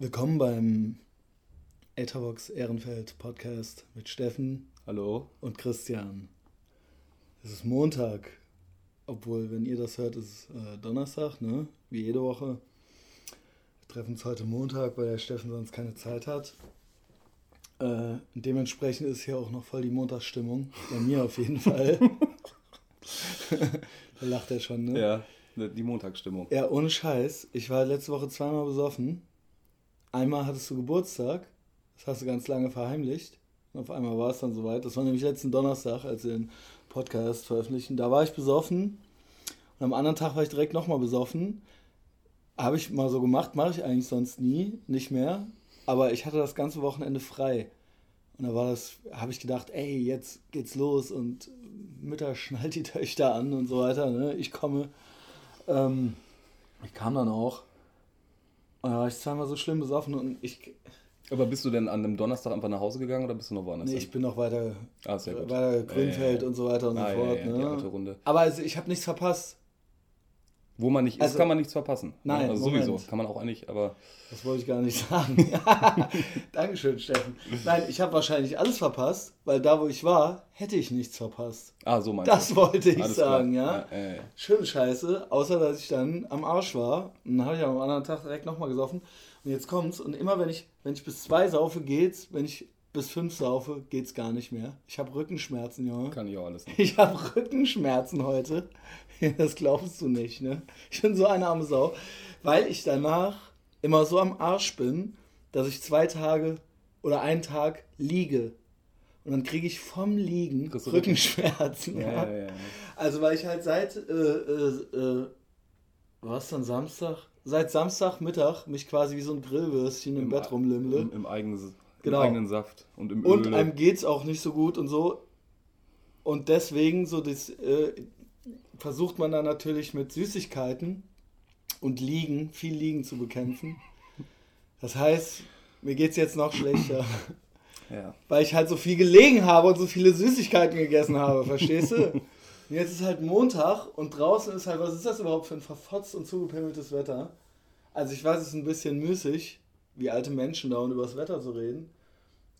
Willkommen beim Etherbox Ehrenfeld Podcast mit Steffen. Hallo. Und Christian. Es ist Montag, obwohl, wenn ihr das hört, ist äh, Donnerstag, ne? Wie jede Woche. Wir treffen uns heute Montag, weil der Steffen sonst keine Zeit hat. Äh, dementsprechend ist hier auch noch voll die Montagsstimmung. Bei mir auf jeden Fall. da lacht er schon, ne? Ja, die Montagsstimmung. Ja, ohne Scheiß. Ich war letzte Woche zweimal besoffen. Einmal hattest du Geburtstag. Das hast du ganz lange verheimlicht. Und auf einmal war es dann soweit. Das war nämlich letzten Donnerstag, als wir den Podcast veröffentlichen. Da war ich besoffen. Und am anderen Tag war ich direkt nochmal besoffen. Habe ich mal so gemacht, mache ich eigentlich sonst nie, nicht mehr. Aber ich hatte das ganze Wochenende frei. Und da war das, habe ich gedacht, ey, jetzt geht's los und Mütter schnallt die Töchter an und so weiter. Ne? Ich komme. Ähm, ich kam dann auch. Da war ich zweimal so schlimm besoffen und ich. Aber bist du denn an einem Donnerstag einfach nach Hause gegangen oder bist du noch woanders? Nee, ich bin noch weiter, ah, weiter Grünfeld ja, ja. und so weiter und ah, so fort. Ja, ja, ne? die alte Runde. Aber also, ich habe nichts verpasst. Wo man nicht ist, Also- kann man nichts verpassen. Nein, also Moment. sowieso. Kann man auch eigentlich, aber Das wollte ich gar nicht sagen. Dankeschön, Steffen. Nein, ich habe wahrscheinlich alles verpasst, weil da, wo ich war, hätte ich nichts verpasst. ah, so meinst Das du. wollte ich Alles sagen, klar. ja, ja. Schöne Scheiße, außer dass ich dann am Arsch war. Und dann habe ich am anderen Tag direkt nochmal gesoffen. Und jetzt kommt's. Und immer wenn ich, wenn ich bis zwei saufe, geht's. Wenn ich bis fünf saufe, geht's gar nicht mehr. Ich habe Rückenschmerzen, Junge. Kann ich auch alles nicht. Ich habe Rückenschmerzen heute. Das glaubst du nicht, ne? Ich bin so eine arme Sau. Weil ich danach immer so am Arsch bin, dass ich zwei Tage oder einen Tag liege. Und dann kriege ich vom Liegen Rückenschmerzen. Ja, Ja, ja. Also weil ich halt seit, äh, äh, äh, was dann Samstag? Seit Samstagmittag mich quasi wie so ein Grillwürstchen im, Bett rumlimmle. Im, im, eigenen, Genau. im eigenen Saft und im Und Öl. einem geht's auch nicht so gut und so. Und deswegen so das, äh, versucht man dann natürlich mit Süßigkeiten und Liegen, viel Liegen zu bekämpfen. Das heißt, mir geht's jetzt noch schlechter, ja. weil ich halt so viel gelegen habe und so viele Süßigkeiten gegessen habe, verstehst du? Und jetzt ist halt Montag und draußen ist halt, was ist das überhaupt für ein verfotzt und zugepimmeltes Wetter? Also ich weiß, es ist ein bisschen müßig, wie alte Menschen dauernd über das Wetter zu reden.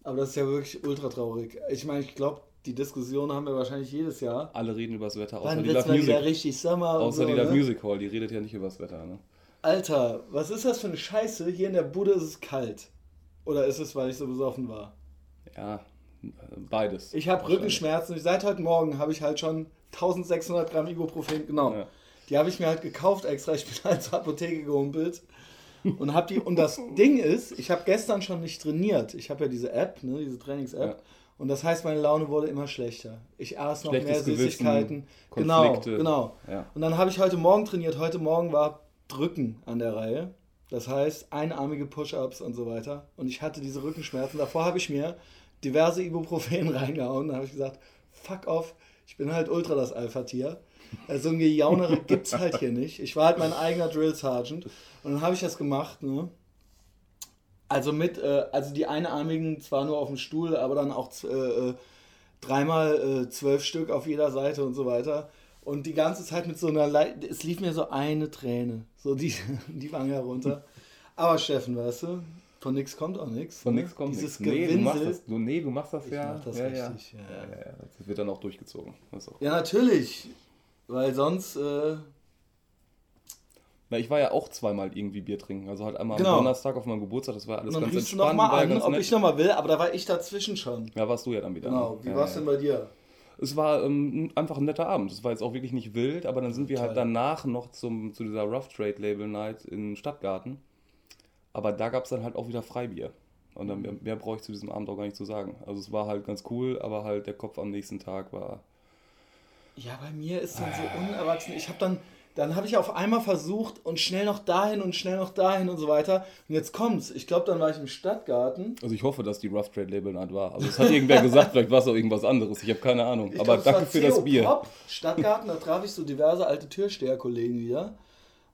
Aber das ist ja wirklich ultra traurig. Ich meine, ich glaube, die Diskussion haben wir wahrscheinlich jedes Jahr. Alle reden über das Wetter, außer Wann die Love mal wieder Music. richtig Sommer? Außer so, die Love ne? Music Hall, die redet ja nicht über das Wetter. Ne? Alter, was ist das für eine Scheiße? Hier in der Bude ist es kalt. Oder ist es, weil ich so besoffen war? Ja, beides. Ich habe. Rückenschmerzen. Seit heute Morgen habe ich halt schon 1600 Gramm Ibuprofen genommen. Ja. Die habe ich mir halt gekauft extra. Ich bin halt zur Apotheke gehumpelt. Und hab die und das Ding ist, ich habe gestern schon nicht trainiert. Ich habe ja diese App, ne, diese Trainings-App. Ja. Und das heißt, meine Laune wurde immer schlechter. Ich aß noch mehr Süßigkeiten. Genau, Konflikte. genau. Ja. Und dann habe ich heute Morgen trainiert. Heute Morgen war Drücken an der Reihe. Das heißt, einarmige Push-Ups und so weiter. Und ich hatte diese Rückenschmerzen. Davor habe ich mir diverse Ibuprofen reingehauen. Da habe ich gesagt, fuck off, ich bin halt ultra das Alpha-Tier. Also ein Gejaunere gibt es halt hier nicht. Ich war halt mein eigener Drill Sergeant. Und dann habe ich das gemacht, ne? Also mit, äh, also die einarmigen zwar nur auf dem Stuhl, aber dann auch äh, äh, dreimal äh, zwölf Stück auf jeder Seite und so weiter. Und die ganze Zeit mit so einer, Lei- es lief mir so eine Träne, so die, die Wange herunter. Aber Steffen, weißt du, von nix kommt auch nichts. Von ne? nichts kommt Dieses nichts. Nee, du machst das, du, nee, du machst das Ich ja. mach das ja, richtig, ja. ja. Ja. Das wird dann auch durchgezogen. Auch Ja, natürlich. Weil sonst, äh, Na, ich war ja auch zweimal irgendwie Bier trinken. Also halt einmal Genau. am Donnerstag auf meinem Geburtstag, das war alles und dann ganz riechst du entspannt. nochmal an, ob nett. ich nochmal will, aber da war ich dazwischen schon. ja, warst du ja dann wieder. Genau. Wie ja, war es ja. denn bei dir? Es war ähm, einfach ein netter Abend. Es war jetzt auch wirklich nicht wild, aber dann sind wir halt Toll. danach noch zum, zu dieser Rough Trade Label Night in Stadtgarten. Aber da gab es dann halt auch wieder Freibier. Und dann mehr, mehr brauche ich zu diesem Abend auch gar nicht zu sagen. Also es war halt ganz cool, aber halt der Kopf am nächsten Tag war. Ja, bei mir ist dann so unerwachsen. Ich habe dann, dann habe ich auf einmal versucht und schnell noch dahin und schnell noch dahin und so weiter. Und jetzt kommt's. Ich glaube, dann war ich im Stadtgarten. Also ich hoffe, dass die Rough Trade Label Night war. Also es hat irgendwer gesagt, vielleicht war es auch irgendwas anderes. Ich habe keine Ahnung. Ich aber glaub, danke für das Bier. Pop, Stadtgarten, da traf ich so diverse alte Türsteherkollegen wieder.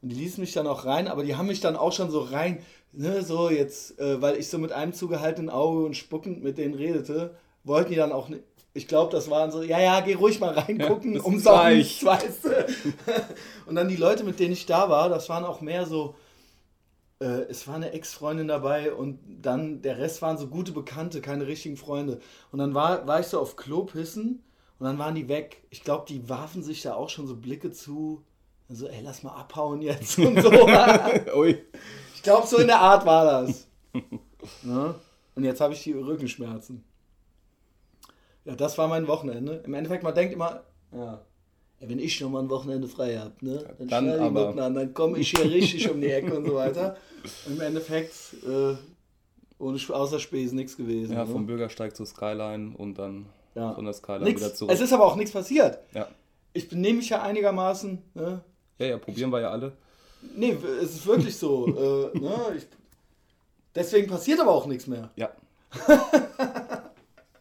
Und die ließen mich dann auch rein, aber die haben mich dann auch schon so rein, ne, so jetzt, äh, weil ich so mit einem zugehaltenen Auge und spuckend mit denen redete, wollten die dann auch nicht. Ich glaube, das waren so, ja, ja, geh ruhig mal reingucken, ist umsonst, weißt du. Und dann die Leute, mit denen ich da war, das waren auch mehr so, äh, es war eine Ex-Freundin dabei und dann der Rest waren so gute Bekannte, keine richtigen Freunde. Und dann war, war ich so auf Klo pissen und dann waren die weg. Ich glaube, die warfen sich da auch schon so Blicke zu. So, ey, lass mal abhauen jetzt und so. Ich glaube, so in der Art war das. Ja? Und jetzt habe ich die Rückenschmerzen. Ja, das war mein Wochenende. Im Endeffekt, man denkt immer, ja, wenn ich noch mal ein Wochenende frei habe, ne, dann, Dann schnell die an, dann komme ich hier richtig um die Ecke und so weiter. Und Im Endeffekt, äh, ohne außer Spesen nichts gewesen. Ja, ne? vom Bürgersteig zur Skyline und dann Ja. von der Skyline Nix. wieder zurück. Es ist aber auch nichts passiert. ja. Ich benehme mich ja einigermaßen. Ne? ja, ja, probieren wir ja alle. Nee, es ist wirklich so. äh, ne? ich, deswegen passiert aber auch nichts mehr. Ja.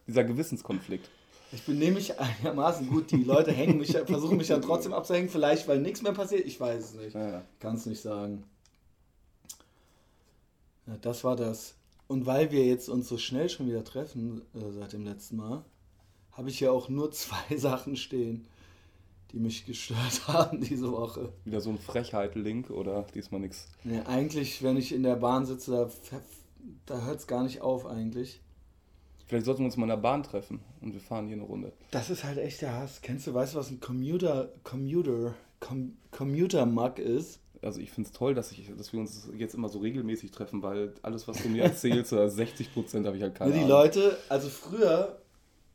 Dieser Gewissenskonflikt. Ich benehme mich einigermaßen gut. Die Leute hängen mich, versuchen mich dann trotzdem abzuhängen. Vielleicht, weil nichts mehr passiert. Ich weiß es nicht. Ja, ja. Kann es nicht sagen. Ja, das war das. Und weil wir jetzt uns so schnell schon wieder treffen, äh, seit dem letzten Mal, habe ich ja auch nur zwei Sachen stehen, die mich gestört haben diese Woche. Wieder so ein Frechheit-Link oder diesmal nichts. Nee, eigentlich, wenn ich in der Bahn sitze, da, da hört es gar nicht auf eigentlich. Vielleicht sollten wir uns mal in der Bahn treffen und wir fahren hier eine Runde. Das ist halt echt der Hass. Kennst du, weißt du, was ein Commuter, Commuter, Com Commuter-Mug ist? Also ich finde es toll, dass, ich, dass wir uns jetzt immer so regelmäßig treffen, weil alles, was du mir erzählst, oder 60 Prozent habe ich halt keine Nur die Ahnung. Leute, also früher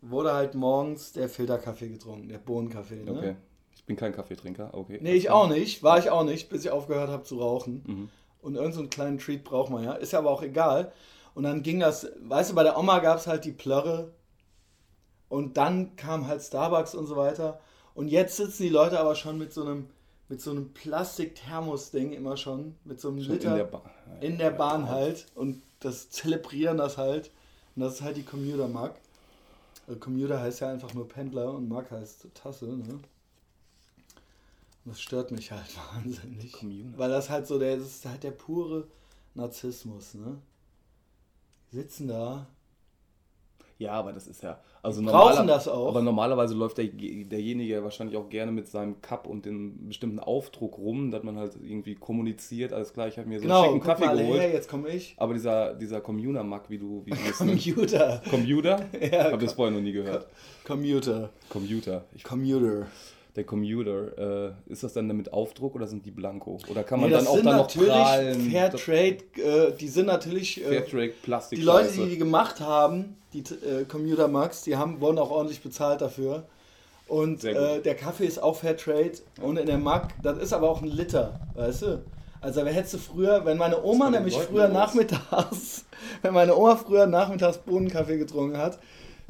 wurde halt morgens der Filterkaffee getrunken, der Bohnenkaffee. Ne? Okay. Ich bin kein Kaffeetrinker, okay. Nee, ich auch nicht. War ich auch nicht, bis ich aufgehört habe zu rauchen. Mhm. Und irgendeinen so einen kleinen Treat braucht man ja. Ist ja aber auch egal. Und dann ging das, weißt du, bei der Oma gab es halt die Plörre. Und dann kam halt Starbucks und so weiter. Und jetzt sitzen die Leute aber schon mit so einem, mit so einem Plastik-Thermos-Ding immer schon. Mit so einem Schon Liter in der Bahn. in der Bahn halt. Und das zelebrieren das halt. Und das ist halt die Commuter-Mug. Also Commuter heißt ja einfach nur Pendler und Mug heißt Tasse, ne? Und das stört mich halt wahnsinnig. Commuter. Weil das halt so, der, das ist halt der pure Narzissmus, ne? Sitzen da. Ja, aber das ist ja. Also Die brauchen das auch. Aber normalerweise läuft der, derjenige wahrscheinlich auch gerne mit seinem Cup und dem bestimmten Aufdruck rum, dass man halt irgendwie kommuniziert. Alles klar, ich habe mir so Genau, einen schicken Kaffee mal geholt. her, jetzt komme ich. Aber dieser, dieser Commuter-Mug, wie du, wie du. Commuter. Computer? Ja, Habe das vorher noch nie gehört. Commuter. Computer. Ich, Commuter. Der Commuter, äh, ist das dann mit Aufdruck oder sind die blanko? Oder kann man Nee, dann auch dann noch natürlich prahlen? Fairtrade, äh, die sind natürlich. Äh, Fairtrade Plastik. Die Leute, die die gemacht haben, die äh, Commuter Max, die haben, wurden auch ordentlich bezahlt dafür. Und äh, der Kaffee ist auch Fairtrade und in der Mack, das ist aber auch ein Liter, weißt du? Also wer hättest du früher, wenn meine Oma nämlich Leuten früher los? nachmittags, wenn meine Oma früher nachmittags Bohnenkaffee getrunken hat,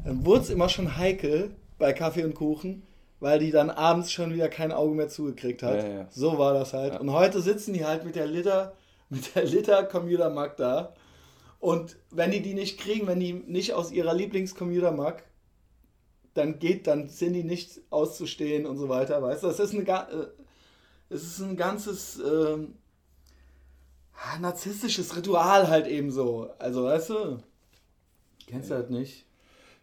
dann wurde es immer schon heikel bei Kaffee und Kuchen, weil die dann abends schon wieder kein Auge mehr zugekriegt hat. Ja, ja. So war das halt. Ja. Und heute sitzen die halt mit der Liter, mit der Liter Commuter Mac da. Und wenn die die nicht kriegen, wenn die nicht aus ihrer Lieblingscommuter Mac, dann geht, dann sind die nicht auszustehen und so weiter, weißt du? Das ist eine, äh, es ist ein ganzes ähm, narzisstisches Ritual halt eben so. Also, weißt du? Kennst du halt nicht?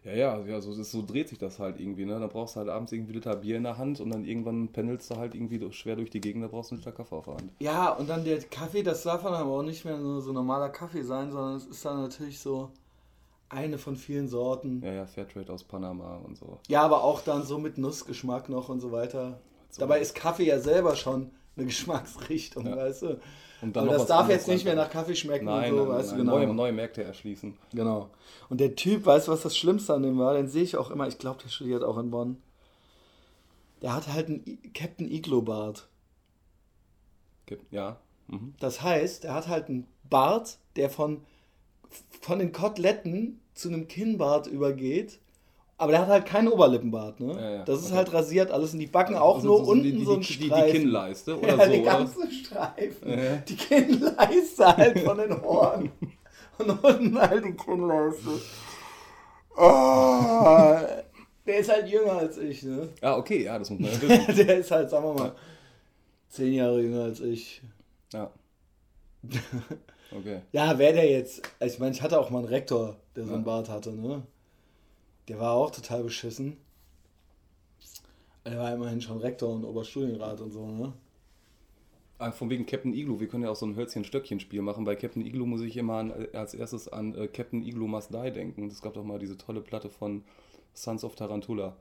Ja, ja, ja so, so dreht sich das halt irgendwie, ne? Da brauchst du halt abends irgendwie Liter Bier in der Hand und dann irgendwann pendelst du halt irgendwie schwer durch die Gegend, da brauchst du einen Liter Kaffee auf der Hand. Ja, und dann der Kaffee, das darf dann aber auch nicht mehr nur so normaler Kaffee sein, sondern es ist dann natürlich so eine von vielen Sorten. Ja, ja, Fairtrade aus Panama und so. Ja, aber auch dann so mit Nussgeschmack noch und so weiter. So. Dabei ist Kaffee ja selber schon eine Geschmacksrichtung, Ja. weißt du? Und Aber noch das darf jetzt nicht mehr nach Kaffee schmecken Nein, und so, nein, weißt nein, du, genau. neue, neue Märkte erschließen. Genau. Und der Typ, weißt du, was das Schlimmste an dem war? Den sehe ich auch immer, ich glaube, der studiert auch in Bonn. Der hat halt einen Captain Iglo-Bart. Ja. Mhm. Das heißt, er hat halt einen Bart, der von, von den Koteletten zu einem Kinnbart übergeht. Aber der hat halt keinen Oberlippenbart, ne? Ja, ja, das ist okay. halt rasiert alles und die Backen auch Also nur so unten die, die, so ein die, die, Streifen. die Kinnleiste oder ja, so, die oder? ganzen Streifen. Ja. Die Kinnleiste halt von den Ohren. Und unten halt die Kinnleiste. Oh, der ist halt jünger als ich, ne? Ja, okay, ja, das muss man ja wissen. Der ist halt, sagen wir mal, zehn Jahre jünger als ich. Ja. Okay. Ja, wer der jetzt. Ich meine, ich hatte auch mal einen Rektor, der so einen. Bart hatte, ne? Der war auch total beschissen. Er war immerhin schon Rektor und Oberstudienrat und so, ne? Ah, Von wegen Captain Igloo, wir können ja auch so ein Hölzchen-Stöckchen-Spiel machen. Bei Captain Igloo muss ich immer an, als erstes an äh, Captain Igloo Must Die denken. Es gab doch mal diese tolle Platte von Sons of Tarantula.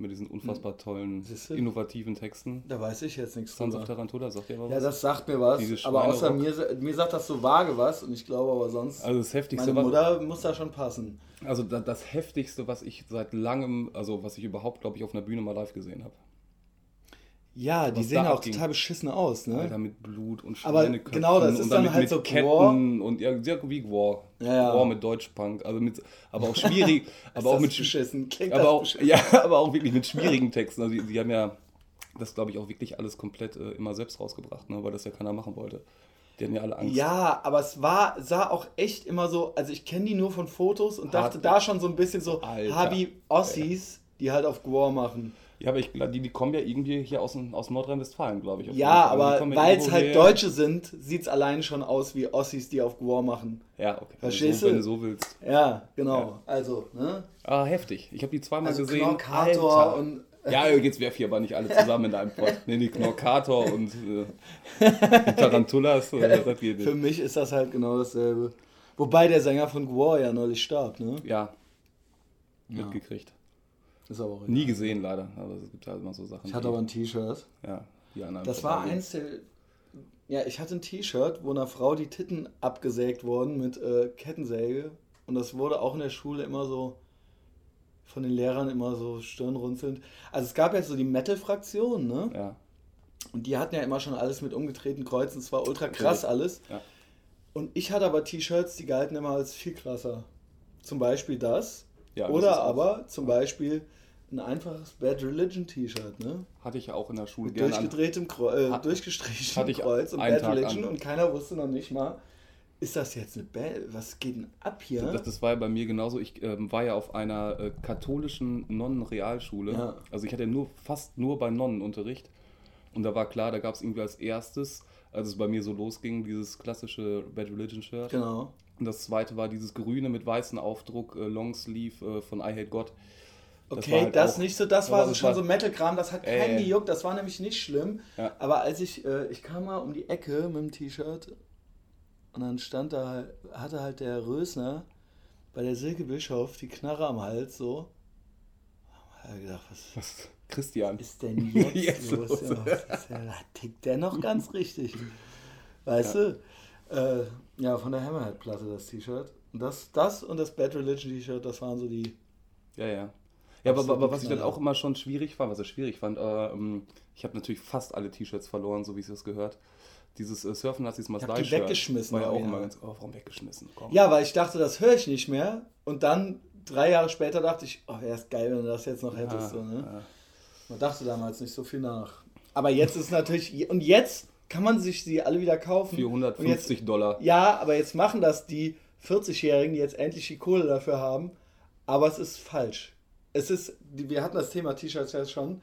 Mit diesen unfassbar tollen, Siehste? innovativen Texten. Da weiß ich jetzt nichts Sons of. Tarantula, sagt ihr aber was? Ja, das sagt mir was. Aber außer mir, mir sagt das so vage was und ich glaube aber sonst. also das Heftigste, meine was, Mutter muss da schon passen. also da, das Heftigste, was ich seit langem, also was ich überhaupt, glaube ich, auf einer Bühne mal live gesehen habe. Ja, die sehen auch abging. total beschissen aus, ne? Alter, mit Blut und Aber Schweineköpfen genau, das ist und dann mit, halt mit so Ketten Gore. und ja, wie Gore. Ja, ja. Gore mit Deutschpunk, also mit, aber auch schwierig, aber auch mit beschissen. Klingt aber das auch, beschissen. ja, aber auch wirklich mit schwierigen Texten. Also die, die haben ja das, glaube ich, auch wirklich alles komplett äh, immer selbst rausgebracht, ne, weil das ja keiner machen wollte. Die hatten ja alle Angst. Ja, aber es war, sah auch echt immer so, also ich kenne die nur von Fotos und dachte Hart. da schon so ein bisschen so, Alter. Habi Ossis, die halt auf Gore machen. Ja, aber ich glaube, die, die kommen ja irgendwie hier aus, aus Nordrhein-Westfalen, glaube ich. Ja. Die aber weil es halt her. Deutsche sind, sieht es allein schon aus wie Ossis, die auf Gore machen. Ja, okay. Verstehst du? Wenn du so willst. Ja, genau. Ja. Also, ne? Ah, heftig. Ich habe die zweimal Also gesehen. Knorkator Alter. und Ja, jetzt werf hier aber nicht alle zusammen in einem Pott. Nee, die Knorkator und äh, die Tarantulas. Äh, für mich ist das halt genau dasselbe. Wobei der Sänger von Gore ja neulich starb, ne? Ja. mitgekriegt. Ist aber auch Nie gesehen, leider. Aber es gibt halt immer so Sachen. Ich hatte aber ein T-Shirt. Ja, die an einem Das war eins der. Ja, ich hatte ein T-Shirt, wo einer Frau die Titten abgesägt wurden mit äh, Kettensäge. Und das wurde auch in der Schule immer so von den Lehrern immer so stirnrunzelnd. Also es gab ja so die Metal-Fraktion, ne? Ja, Und die hatten ja immer schon alles mit umgedrehten Kreuzen. Es war ultra krass alles. Ja. Und ich hatte aber T-Shirts, die galten immer als viel krasser. Zum Beispiel das. ja das Oder auch- aber zum Beispiel ein einfaches Bad Religion T-Shirt, ne? Hatte ich ja auch in der Schule gerne durchgedrehtem Kreu äh, Hat- durchgestrichenem hatte ich Kreuz und Bad Tag Religion an. und keiner wusste noch nicht mal, ist das jetzt eine Bad? Was geht denn ab hier? Das, das war ja bei mir genauso. Ich ähm, war ja auf einer äh, katholischen Nonnenrealschule. Ja. Also ich hatte nur fast nur bei Nonnenunterricht. Und da war klar, da gab es irgendwie als erstes, als es bei mir so losging, dieses klassische Bad Religion Shirt. genau. Und das zweite war dieses grüne mit weißem Aufdruck, äh, Longsleeve äh, von I Hate God. Das Okay, war halt das auch- nicht so, das war so das schon war- so Metal-Kram, das hat keinen äh. gejuckt, das war nämlich nicht schlimm. Ja. Aber als ich, äh, ich kam mal um die Ecke mit dem T-Shirt und dann stand da, halt- hatte halt der Rösner bei der Silke Bischof die Knarre am Hals so. Da hab ich gedacht, was Was? Christian. ist denn jetzt, Jetzt los? los. Ja, ist da tickt der noch ganz richtig. Weißt du? Äh, ja, von der Hammerhead-Platte das T-Shirt. Und das, das und das Bad Religion T-Shirt, das waren so die. Ja, ja. Ja, aber, aber was ich dann auch immer schon schwierig fand, was ich schwierig fand, äh, ähm, ich habe natürlich fast alle T-Shirts verloren, so wie es das gehört. Dieses äh, Surfen Nazis Must hab Die die Shirt weggeschmissen, War ja auch ja. immer ganz, oh, warum weggeschmissen? Komm. Ja, weil ich dachte, das höre ich nicht mehr. Und dann, drei Jahre später, dachte ich, oh, wäre es geil, wenn du das jetzt noch hättest. so, ne? ja. Man dachte damals nicht so viel nach. Aber jetzt ist natürlich, und jetzt kann man sich sie alle wieder kaufen. Für Und 150 Dollar. Jetzt, ja, aber jetzt machen das die 40-Jährigen, die jetzt endlich die Kohle dafür haben. Aber es ist falsch. Es ist, wir hatten das Thema T-Shirts ja schon.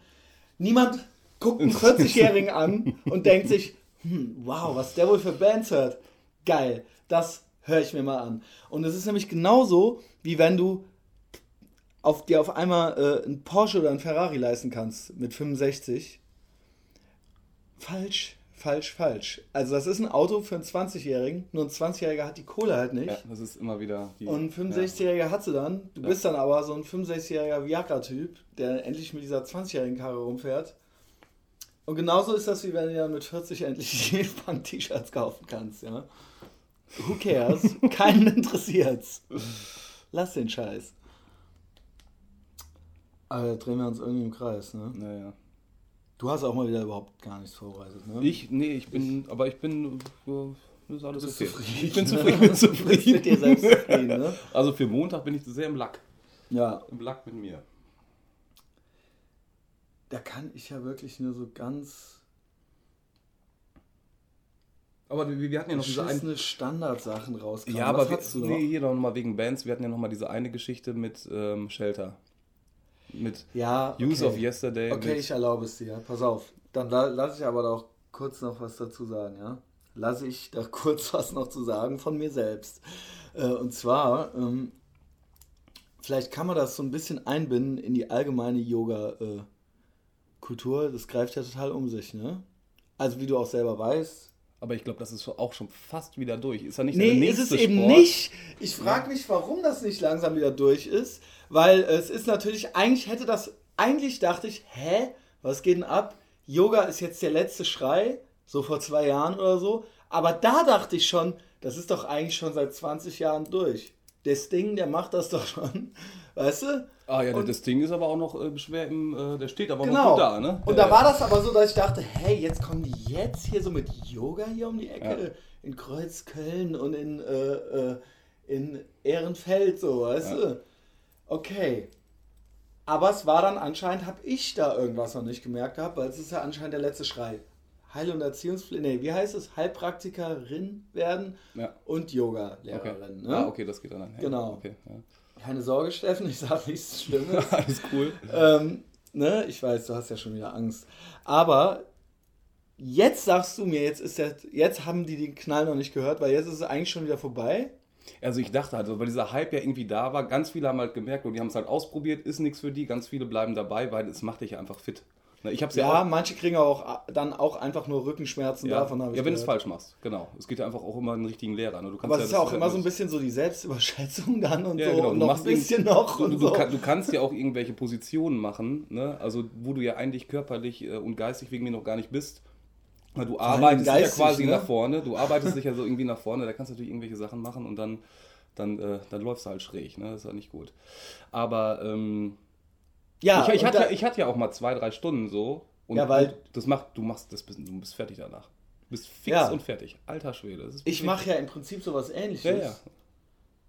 Niemand guckt einen 40-Jährigen an und denkt sich, hm, wow, was der wohl für Bands hört. Geil, das höre ich mir mal an. Und es ist nämlich genauso, wie wenn du auf, dir auf einmal äh, einen Porsche oder einen Ferrari leisten kannst mit 65. Falsch, falsch, falsch. Also das ist ein Auto für einen 20-Jährigen, nur ein 20-Jähriger hat die Kohle halt nicht. Ja, das ist immer wieder die. Und ein 65-Jähriger hat sie dann. Du Ja. bist dann aber so ein 65-jähriger Viagra-Typ, der endlich mit dieser 20-jährigen Karre rumfährt. Und genauso ist das, wie wenn du dann mit 40 endlich die Punk-T-Shirts kaufen kannst, ja. Who cares? Keinen interessiert's. Lass den Scheiß. Aber da drehen wir uns irgendwie im Kreis, ne? Ja, ja. Du hast auch mal wieder überhaupt gar nichts vorbereitet, ne? Ich, nee, ich bin, aber ich bin, äh, ist alles okay. zufrieden. Ich bin zufrieden, bin zufrieden. mit dir selbst zufrieden, ne? Also für Montag bin ich sehr im Lack. Ja. Im Lack mit mir. Da kann ich ja wirklich nur so ganz Aber wir, wir hatten ja noch diese eine. Standardsachen rauskommen. Ja, aber Was wir, nee, hier noch mal wegen Bands. Wir hatten ja noch mal diese eine Geschichte mit ähm, Shelter. Mit Ja, okay. Use of Yesterday. Okay, ich erlaube es dir. Pass auf. Dann la lasse ich aber doch kurz noch was dazu sagen, ja? Lasse ich da kurz was noch zu sagen von mir selbst. Äh, und zwar, ähm, vielleicht kann man das so ein bisschen einbinden in die allgemeine Yoga-Kultur. das greift ja total um sich, ne? Also wie du auch selber weißt. Aber ich glaube, das ist auch schon fast wieder durch. Ist ja nicht Nee, der ist nächste es eben Sport? nicht. Ich frage mich, warum das nicht langsam wieder durch ist. Weil es ist natürlich, eigentlich hätte das, eigentlich dachte ich, hä, was geht denn ab? Yoga ist jetzt der letzte Schrei, so vor zwei Jahren oder so. Aber da dachte ich schon, das ist doch eigentlich schon seit 20 Jahren durch. Der Sting, der macht das doch schon. Weißt du? Ah ja, Und- das Ding ist aber auch noch äh, schwer im, äh, der steht aber noch Genau. gut da, ne? Und da war das aber so, dass ich dachte, hey, jetzt kommen die jetzt hier so mit Yoga hier um die Ecke Ja. in Kreuzköln und in, äh, äh, in Ehrenfeld, so, weißt Ja. du? Okay. Aber es war dann anscheinend, habe ich da irgendwas noch nicht gemerkt gehabt, weil es ist ja anscheinend der letzte Schrei. Heil- und Erziehungspflege, nee, wie heißt es? Heilpraktikerin werden Ja. und Okay. Yoga-Lehrerin. Ne? Ah, okay, das geht dann einher. Genau. Okay, ja. Keine Sorge, Steffen, ich sage nichts Schlimmes. Alles cool. Ähm, ne, ich weiß, du hast ja schon wieder Angst. Aber jetzt sagst du mir, jetzt ist der, jetzt haben die den Knall noch nicht gehört, weil jetzt ist es eigentlich schon wieder vorbei. Also ich dachte halt, weil dieser Hype ja irgendwie da war, ganz viele haben halt gemerkt und die haben es halt ausprobiert, ist nichts für die, ganz viele bleiben dabei, weil es macht dich einfach fit. Ich habe es ja, Ja, auch. manche kriegen auch dann auch einfach nur Rückenschmerzen Ja, davon, ja wenn du es falsch machst, genau. Es geht ja einfach auch immer einen richtigen Lehrer. Ne? Du kannst Aber es ist ja auch immer so ein bisschen so die Selbstüberschätzung dann und Ja, so genau, und du noch ein bisschen noch Du, und du, so. kann, du kannst ja auch irgendwelche Positionen machen, ne? also wo du ja eigentlich körperlich äh, und geistig wegen mir noch gar nicht bist. Na, Du arbeitest dich ja quasi ne? nach vorne, du arbeitest dich ja so irgendwie nach vorne, da kannst du natürlich irgendwelche Sachen machen und dann, dann, äh, dann läufst du halt schräg, ne? das ist ja nicht gut. Aber ähm, ja, ich, ich, hatte, da- ja- ich hatte ja auch mal zwei, drei Stunden so und Ja, weil- und das macht, du machst das, bist- du bist fertig danach. Du bist fix Ja. und fertig. Alter Schwede. Das ist ich mache ja im Prinzip sowas ähnliches. Ja, ja.